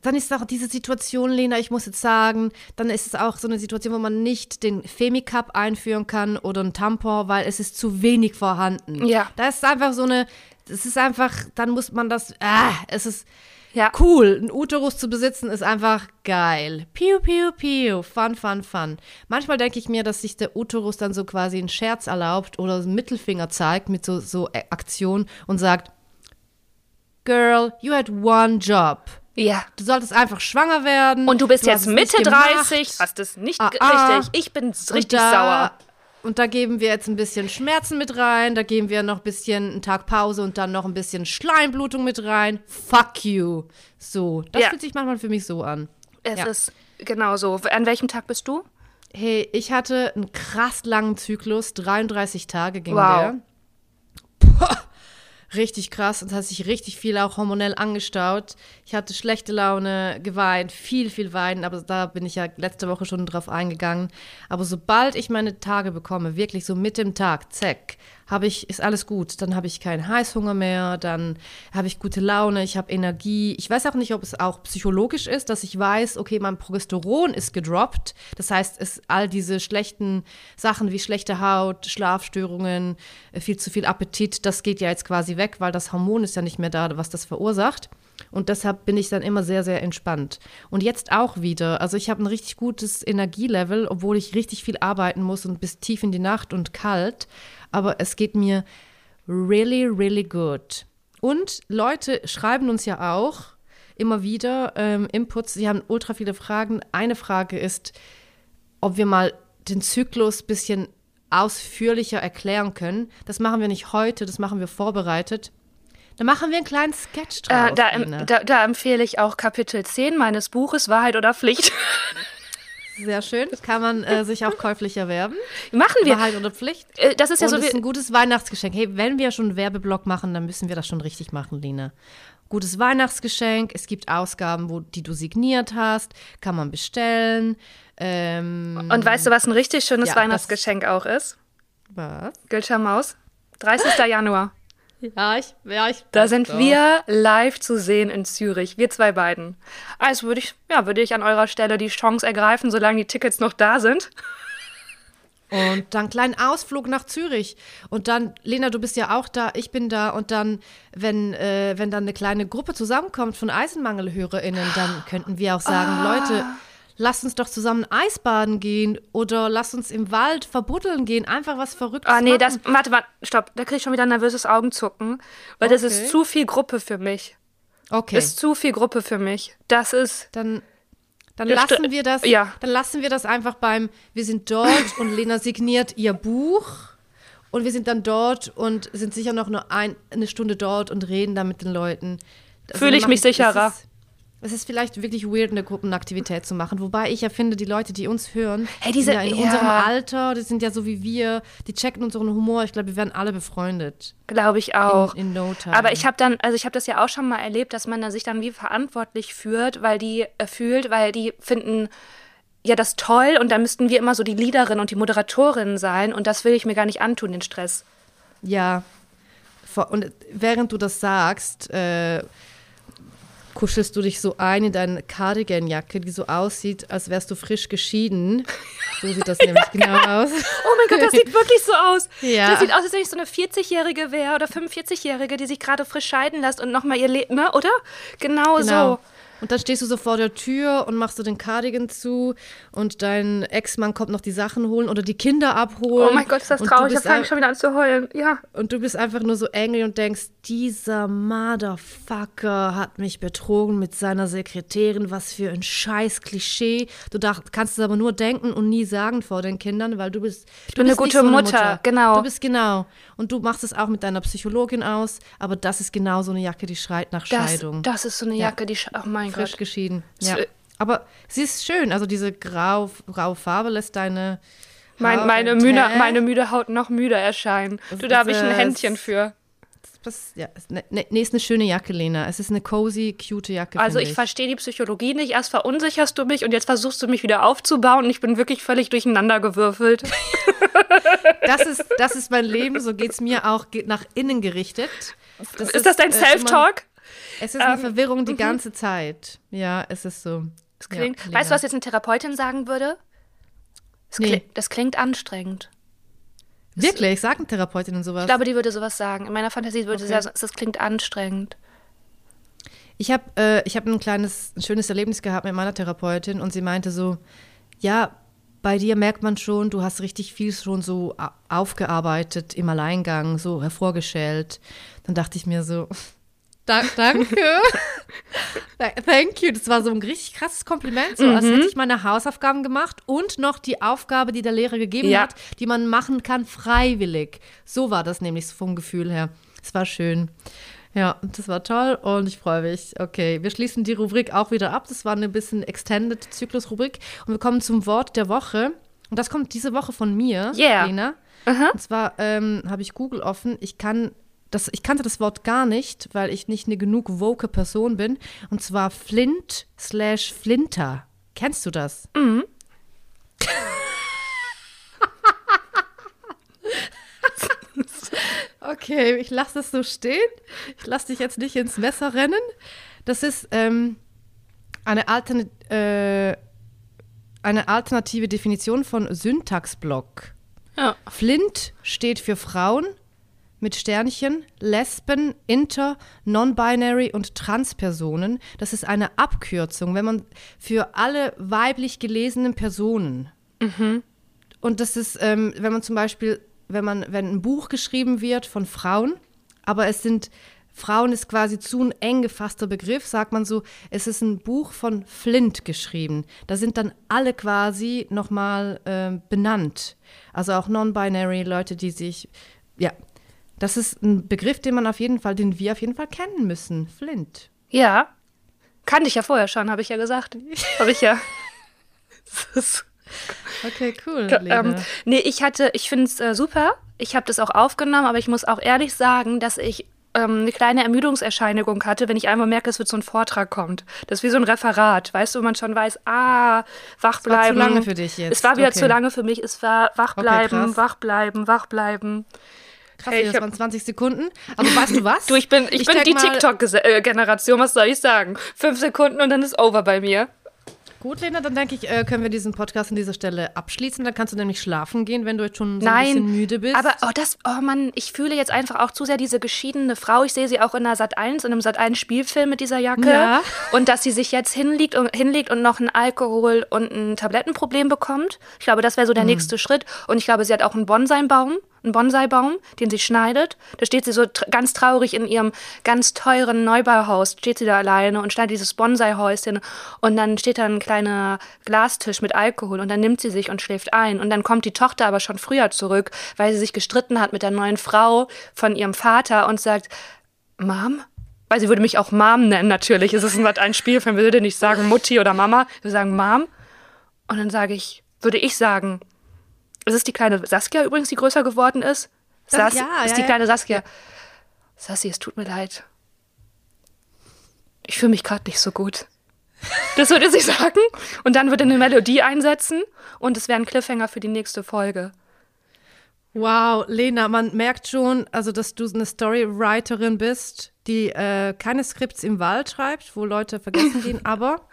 Speaker 1: dann ist auch diese Situation, Lena, ich muss jetzt sagen, dann ist es auch so eine Situation, wo man nicht den Femicup einführen kann oder ein Tampon, weil es ist zu wenig vorhanden.
Speaker 2: Ja.
Speaker 1: Da ist einfach so eine, es ist einfach, dann muss man das, ah, es ist
Speaker 2: Ja.
Speaker 1: cool. Ein Uterus zu besitzen ist einfach geil. Piu, piu, piu. Fun, fun, fun. Manchmal denke ich mir, dass sich der Uterus dann so quasi einen Scherz erlaubt oder einen Mittelfinger zeigt mit so, so Aktionen und sagt, Girl, you had one job.
Speaker 2: Ja.
Speaker 1: Du solltest einfach schwanger werden.
Speaker 2: Und du bist
Speaker 1: hast
Speaker 2: jetzt Mitte
Speaker 1: gemacht.
Speaker 2: 30, hast es nicht
Speaker 1: Ah, ah.
Speaker 2: richtig. Ich bin richtig
Speaker 1: da,
Speaker 2: sauer.
Speaker 1: Und da geben wir jetzt ein bisschen Schmerzen mit rein, da geben wir noch ein bisschen einen Tag Pause und dann noch ein bisschen Schleimblutung mit rein. Fuck you. So, das
Speaker 2: Ja.
Speaker 1: fühlt sich manchmal für mich so an.
Speaker 2: Es
Speaker 1: Ja.
Speaker 2: ist genau so. An welchem Tag bist du?
Speaker 1: Hey, ich hatte einen krass langen Zyklus, 33 Tage ging
Speaker 2: Wow.
Speaker 1: der. Puh, richtig krass und hat sich richtig viel auch hormonell angestaut. Ich hatte schlechte Laune, geweint, viel, viel weinen, aber da bin ich ja letzte Woche schon drauf eingegangen. Aber sobald ich meine Tage bekomme, wirklich so mit dem Tag, zack, habe ich, ist alles gut. Dann habe ich keinen Heißhunger mehr, dann habe ich gute Laune, ich habe Energie. Ich weiß auch nicht, ob es auch psychologisch ist, dass ich weiß, okay, mein Progesteron ist gedroppt. Das heißt, es all diese schlechten Sachen wie schlechte Haut, Schlafstörungen, äh, viel zu viel Appetit, das geht ja jetzt quasi weg, weil das Hormon ist ja nicht mehr da, was das verursacht. Und deshalb bin ich dann immer sehr, sehr entspannt. Und jetzt auch wieder. Also ich habe ein richtig gutes Energielevel, obwohl ich richtig viel arbeiten muss und bis tief in die Nacht und kalt aber es geht mir really, really good. Und Leute schreiben uns ja auch immer wieder ähm, Inputs. Sie haben ultra viele Fragen. Eine Frage ist, ob wir mal den Zyklus ein bisschen ausführlicher erklären können. Das machen wir nicht heute, das machen wir vorbereitet. Da machen wir einen kleinen Sketch draus.
Speaker 2: Äh, da, da, da, empfehle ich auch Kapitel 10 meines Buches Wahrheit oder Pflicht.
Speaker 1: Sehr schön. Kann man äh, sich auch käuflich erwerben.
Speaker 2: Machen wir.
Speaker 1: Wahrheit oder Pflicht.
Speaker 2: Äh, das ist ja
Speaker 1: Und
Speaker 2: so.
Speaker 1: Das ist ein gutes Weihnachtsgeschenk. Hey, wenn wir schon einen Werbeblock machen, dann müssen wir das schon richtig machen, Lina. Gutes Weihnachtsgeschenk. Es gibt Ausgaben, wo, die du signiert hast. Kann man bestellen. Ähm,
Speaker 2: Und weißt du, was ein richtig schönes ja, Weihnachtsgeschenk auch ist?
Speaker 1: Was?
Speaker 2: Gülscher Maus. 30. Januar.
Speaker 1: Ja, ich, ja, ich.
Speaker 2: Da sind doch. wir live zu sehen in Zürich, wir zwei beiden. Also würde ich, ja, würde ich an eurer Stelle die Chance ergreifen, solange die Tickets noch da sind.
Speaker 1: Und dann einen kleinen Ausflug nach Zürich. Und dann, Lena, du bist ja auch da, ich bin da. Und dann, wenn, äh, wenn dann eine kleine Gruppe zusammenkommt von EisenmangelhörerInnen, dann könnten wir auch sagen, ah. Leute, lass uns doch zusammen Eisbaden gehen oder lass uns im Wald verbuddeln gehen, einfach was Verrücktes
Speaker 2: Ah, nee,
Speaker 1: machen.
Speaker 2: das, warte, warte, stopp, da kriege ich schon wieder ein nervöses Augenzucken, weil okay. das ist zu viel Gruppe für mich.
Speaker 1: Okay.
Speaker 2: Das ist zu viel Gruppe für mich. Das ist.
Speaker 1: Dann, dann lassen wir das,
Speaker 2: ja.
Speaker 1: dann lassen wir das einfach beim, wir sind dort und Lena signiert ihr Buch und wir sind dann dort und sind sicher noch nur ein, eine Stunde dort und reden da mit den Leuten.
Speaker 2: Also Fühle ich mich sicherer. Ist,
Speaker 1: es ist vielleicht wirklich weird, eine Gruppenaktivität zu machen. Wobei ich ja finde, die Leute, die uns hören,
Speaker 2: hey, diese,
Speaker 1: sind ja in
Speaker 2: ja.
Speaker 1: unserem Alter, die sind ja so wie wir, die checken unseren Humor. Ich glaube, wir werden alle befreundet.
Speaker 2: Glaube ich auch.
Speaker 1: In, in no time.
Speaker 2: Aber ich habe dann, also ich habe das ja auch schon mal erlebt, dass man sich dann wie verantwortlich führt, weil die äh, fühlt, weil die finden ja das toll und dann müssten wir immer so die Leaderin und die Moderatorin sein und das will ich mir gar nicht antun, den Stress.
Speaker 1: Ja. Und während du das sagst, äh, kuschelst du dich so ein in deine Cardigan-Jacke, die so aussieht, als wärst du frisch geschieden. So sieht das nämlich genau aus.
Speaker 2: Oh mein Gott, das sieht wirklich so aus.
Speaker 1: Ja.
Speaker 2: Das sieht aus, als wenn ich so eine 40-Jährige wäre oder 45-Jährige, die sich gerade frisch scheiden lässt und nochmal ihr Leben, ne, oder? Genau, genau. so.
Speaker 1: Und dann stehst du so vor der Tür und machst du den Cardigan zu und dein Ex-Mann kommt noch die Sachen holen oder die Kinder abholen.
Speaker 2: Oh mein Gott, ist das traurig, da fange ich schon wieder an zu heulen. Ja.
Speaker 1: Und du bist einfach nur so angry und denkst, dieser Motherfucker hat mich betrogen mit seiner Sekretärin, was für ein scheiß Klischee. Du dacht, kannst es aber nur denken und nie sagen vor den Kindern, weil du bist,
Speaker 2: ich bin eine gute so eine Mutter. Mutter, genau.
Speaker 1: Du bist genau. Und du machst es auch mit deiner Psychologin aus, aber das ist genau so eine Jacke, die schreit nach
Speaker 2: das,
Speaker 1: Scheidung.
Speaker 2: Das ist so eine Jacke, ja. die, oh mein
Speaker 1: frisch geschieden. Ja. Aber sie ist schön. Also diese grau, graue Farbe lässt deine.
Speaker 2: Mein, meine, müde, meine müde Haut noch müder erscheinen. Du, da habe ich ein Händchen für.
Speaker 1: Das, ja, ne, ne, nee, ist eine schöne Jacke, Lena. Es ist eine cozy, cute Jacke.
Speaker 2: Also ich,
Speaker 1: ich.
Speaker 2: verstehe die Psychologie nicht. Erst verunsicherst du mich und jetzt versuchst du mich wieder aufzubauen und ich bin wirklich völlig durcheinander gewürfelt.
Speaker 1: das, ist, das ist mein Leben, so geht es mir auch nach innen gerichtet.
Speaker 2: Das ist, ist, das dein äh, Self-Talk?
Speaker 1: Es ist eine ähm, Verwirrung die mhm. ganze Zeit. Ja, es ist so.
Speaker 2: Es klingt, ja, weißt du, was jetzt eine Therapeutin sagen würde? Das, nee. klingt, das klingt anstrengend.
Speaker 1: Wirklich? Sagen Therapeutinnen sowas?
Speaker 2: Ich glaube, die würde sowas sagen. In meiner Fantasie würde okay. sie sagen, das klingt anstrengend.
Speaker 1: Ich habe äh, hab ein kleines, ein schönes Erlebnis gehabt mit meiner Therapeutin und sie meinte so, ja, bei dir merkt man schon, du hast richtig viel schon so aufgearbeitet im Alleingang, so hervorgestellt. Dann dachte ich mir so, da, danke. Thank you. Das war so ein richtig krasses Kompliment, so mhm. als hätte ich meine Hausaufgaben gemacht und noch die Aufgabe, die der Lehrer gegeben ja. hat, die man machen kann, freiwillig. So war das nämlich vom Gefühl her. Es war schön. Ja, das war toll und ich freue mich. Okay, wir schließen die Rubrik auch wieder ab. Das war eine bisschen Extended Zyklus-Rubrik und wir kommen zum Wort der Woche. Und das kommt diese Woche von mir,
Speaker 2: yeah.
Speaker 1: Lena.
Speaker 2: -huh.
Speaker 1: Und zwar ähm, habe ich Google offen. Ich kann das, ich kannte das Wort gar nicht, weil ich nicht eine genug woke Person bin. Und zwar Flint slash Flinter. Kennst du das?
Speaker 2: Mhm.
Speaker 1: okay, ich lasse das so stehen. Ich lasse dich jetzt nicht ins Messer rennen. Das ist ähm, eine, Altern äh, eine alternative Definition von Syntaxblock.
Speaker 2: Ja.
Speaker 1: Flint steht für Frauen mit Sternchen, Lesben, Inter, Non-Binary und Transpersonen. Das ist eine Abkürzung, wenn man für alle weiblich gelesenen Personen. Und das ist, ähm, wenn man zum Beispiel, wenn man, wenn ein Buch geschrieben wird von Frauen, aber es sind Frauen ist quasi zu ein eng gefasster Begriff, sagt man so, es ist ein Buch von Flint geschrieben. Da sind dann alle quasi nochmal äh, benannt. Also auch non-binary Leute, die sich, ja, das ist ein Begriff, den man auf jeden Fall, den wir auf jeden Fall kennen müssen. Flint.
Speaker 2: Ja. Kannte ich ja vorher schon, habe ich ja gesagt. Habe ich ja.
Speaker 1: Okay, cool.
Speaker 2: Ähm, nee, ich hatte, ich finde es äh, super. Ich habe das auch aufgenommen, aber ich muss auch ehrlich sagen, dass ich ähm, eine kleine Ermüdungserscheinigung hatte, wenn ich einmal merke, es wird so ein Vortrag kommt. Das ist wie so ein Referat, weißt du, wo man schon weiß, ah, wach bleiben.
Speaker 1: Es war zu lange für dich jetzt.
Speaker 2: Es war wieder
Speaker 1: okay.
Speaker 2: zu lange für mich. Es war wach
Speaker 1: Okay,
Speaker 2: bleiben,
Speaker 1: krass.
Speaker 2: wach bleiben, wach bleiben.
Speaker 1: Krass,
Speaker 2: Hey,
Speaker 1: das
Speaker 2: ich
Speaker 1: waren 20 Sekunden. Aber weißt du was?
Speaker 2: Du, ich bin, ich bin
Speaker 1: denk
Speaker 2: die TikTok-Generation, was soll ich sagen? Fünf Sekunden und dann ist over bei mir.
Speaker 1: Gut, Lena, dann denke ich, äh, können wir diesen Podcast an dieser Stelle abschließen. Dann kannst du nämlich schlafen gehen, wenn du jetzt schon so ein
Speaker 2: Nein,
Speaker 1: bisschen müde bist.
Speaker 2: aber oh, das, oh Mann, ich fühle jetzt einfach auch zu sehr diese geschiedene Frau. Ich sehe sie auch in einer Sat 1, in einem Sat 1 Spielfilm mit dieser Jacke.
Speaker 1: Ja.
Speaker 2: Und dass sie sich jetzt hinlegt und, hinlegt und noch ein Alkohol- und ein Tablettenproblem bekommt. Ich glaube, das wäre
Speaker 1: Hm.
Speaker 2: so der nächste Schritt. Und ich glaube, sie hat auch einen Bonsai-Baum, einen Bonsai-Baum, den sie schneidet. Da steht sie so ganz traurig in ihrem ganz teuren Neubauhaus, steht sie da alleine und schneidet dieses Bonsai-Häuschen. Und dann steht da ein kleiner Glastisch mit Alkohol und dann nimmt sie sich und schläft ein. Und dann kommt die Tochter aber schon früher zurück, weil sie sich gestritten hat mit der neuen Frau von ihrem Vater und sagt, Mom? Weil sie würde mich auch Mom nennen, natürlich. Es ist ein, ein Spielfilm, würde nicht sagen Mutti oder Mama, wir sagen Mom. Und dann sage ich, würde ich sagen, ist es die kleine Saskia übrigens, die größer geworden ist? Sas
Speaker 1: ja,
Speaker 2: ist
Speaker 1: ja,
Speaker 2: die
Speaker 1: ja.
Speaker 2: kleine Saskia. Sassi, es tut mir leid. Ich fühle mich gerade nicht so gut. Das würde sie sagen. Und dann würde eine Melodie einsetzen und es wäre ein Cliffhanger für die nächste Folge.
Speaker 1: Wow, Lena, man merkt schon, also dass du eine Storywriterin bist, die äh, keine Skripts im Wald schreibt, wo Leute vergessen gehen, aber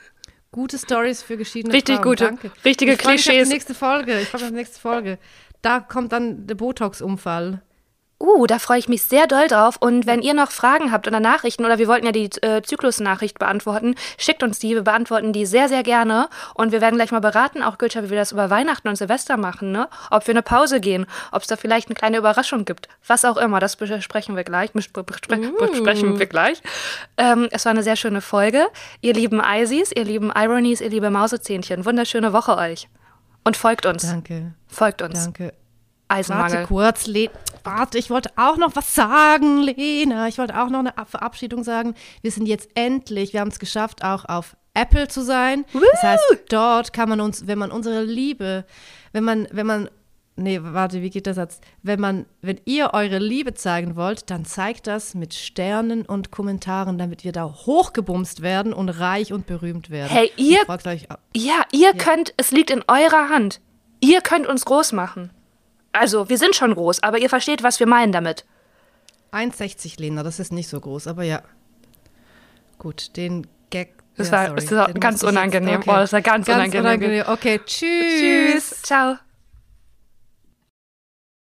Speaker 1: gute Stories für geschiedene
Speaker 2: Richtig
Speaker 1: Frauen.
Speaker 2: gute,
Speaker 1: Danke.
Speaker 2: richtige
Speaker 1: ich
Speaker 2: Klischees.
Speaker 1: Die nächste Folge. Ich freue mich auf die nächste Folge. Da kommt dann der Botox-Unfall.
Speaker 2: Uh, da freue ich mich sehr doll drauf. Und wenn ihr noch Fragen habt oder Nachrichten, oder wir wollten ja die äh, Zyklus-Nachricht beantworten, schickt uns die. Wir beantworten die sehr, sehr gerne. Und wir werden gleich mal beraten, auch Gülscha, wie wir das über Weihnachten und Silvester machen, ne? Ob wir eine Pause gehen, ob es da vielleicht eine kleine Überraschung gibt. Was auch immer, das besprechen wir gleich. Bespre bespre besprechen wir gleich. Ähm, es war eine sehr schöne Folge. Ihr lieben Isis, ihr lieben Ironies, ihr liebe Mausezähnchen. Wunderschöne Woche euch. Und folgt uns.
Speaker 1: Danke,
Speaker 2: Folgt uns.
Speaker 1: danke.
Speaker 2: Eisenmangel.
Speaker 1: Warte kurz, Le Warte, ich wollte auch noch was sagen, Lena. Ich wollte auch noch eine Ab- Verabschiedung sagen. Wir sind jetzt endlich, wir haben es geschafft, auch auf Apple zu sein. Das heißt, dort kann man uns, wenn man unsere Liebe, wenn man, wenn man, nee, warte, wie geht der Satz? Wenn man, wenn ihr eure Liebe zeigen wollt, dann zeigt das mit Sternen und Kommentaren, damit wir da hochgebumst werden und reich und berühmt werden.
Speaker 2: Hey, ihr-
Speaker 1: euch,
Speaker 2: Ja, ihr könnt, es liegt in eurer Hand. Ihr könnt uns groß machen. Also, wir sind schon groß, aber ihr versteht, was wir meinen damit.
Speaker 1: 1,60 Lena, das ist nicht so groß, aber ja. Gut, den Gag.
Speaker 2: Das
Speaker 1: ja,
Speaker 2: war-
Speaker 1: sorry,
Speaker 2: das war ganz
Speaker 1: ich jetzt-
Speaker 2: unangenehm. Oh, das war ganz unangenehm.
Speaker 1: Okay, tschüss.
Speaker 2: Ciao.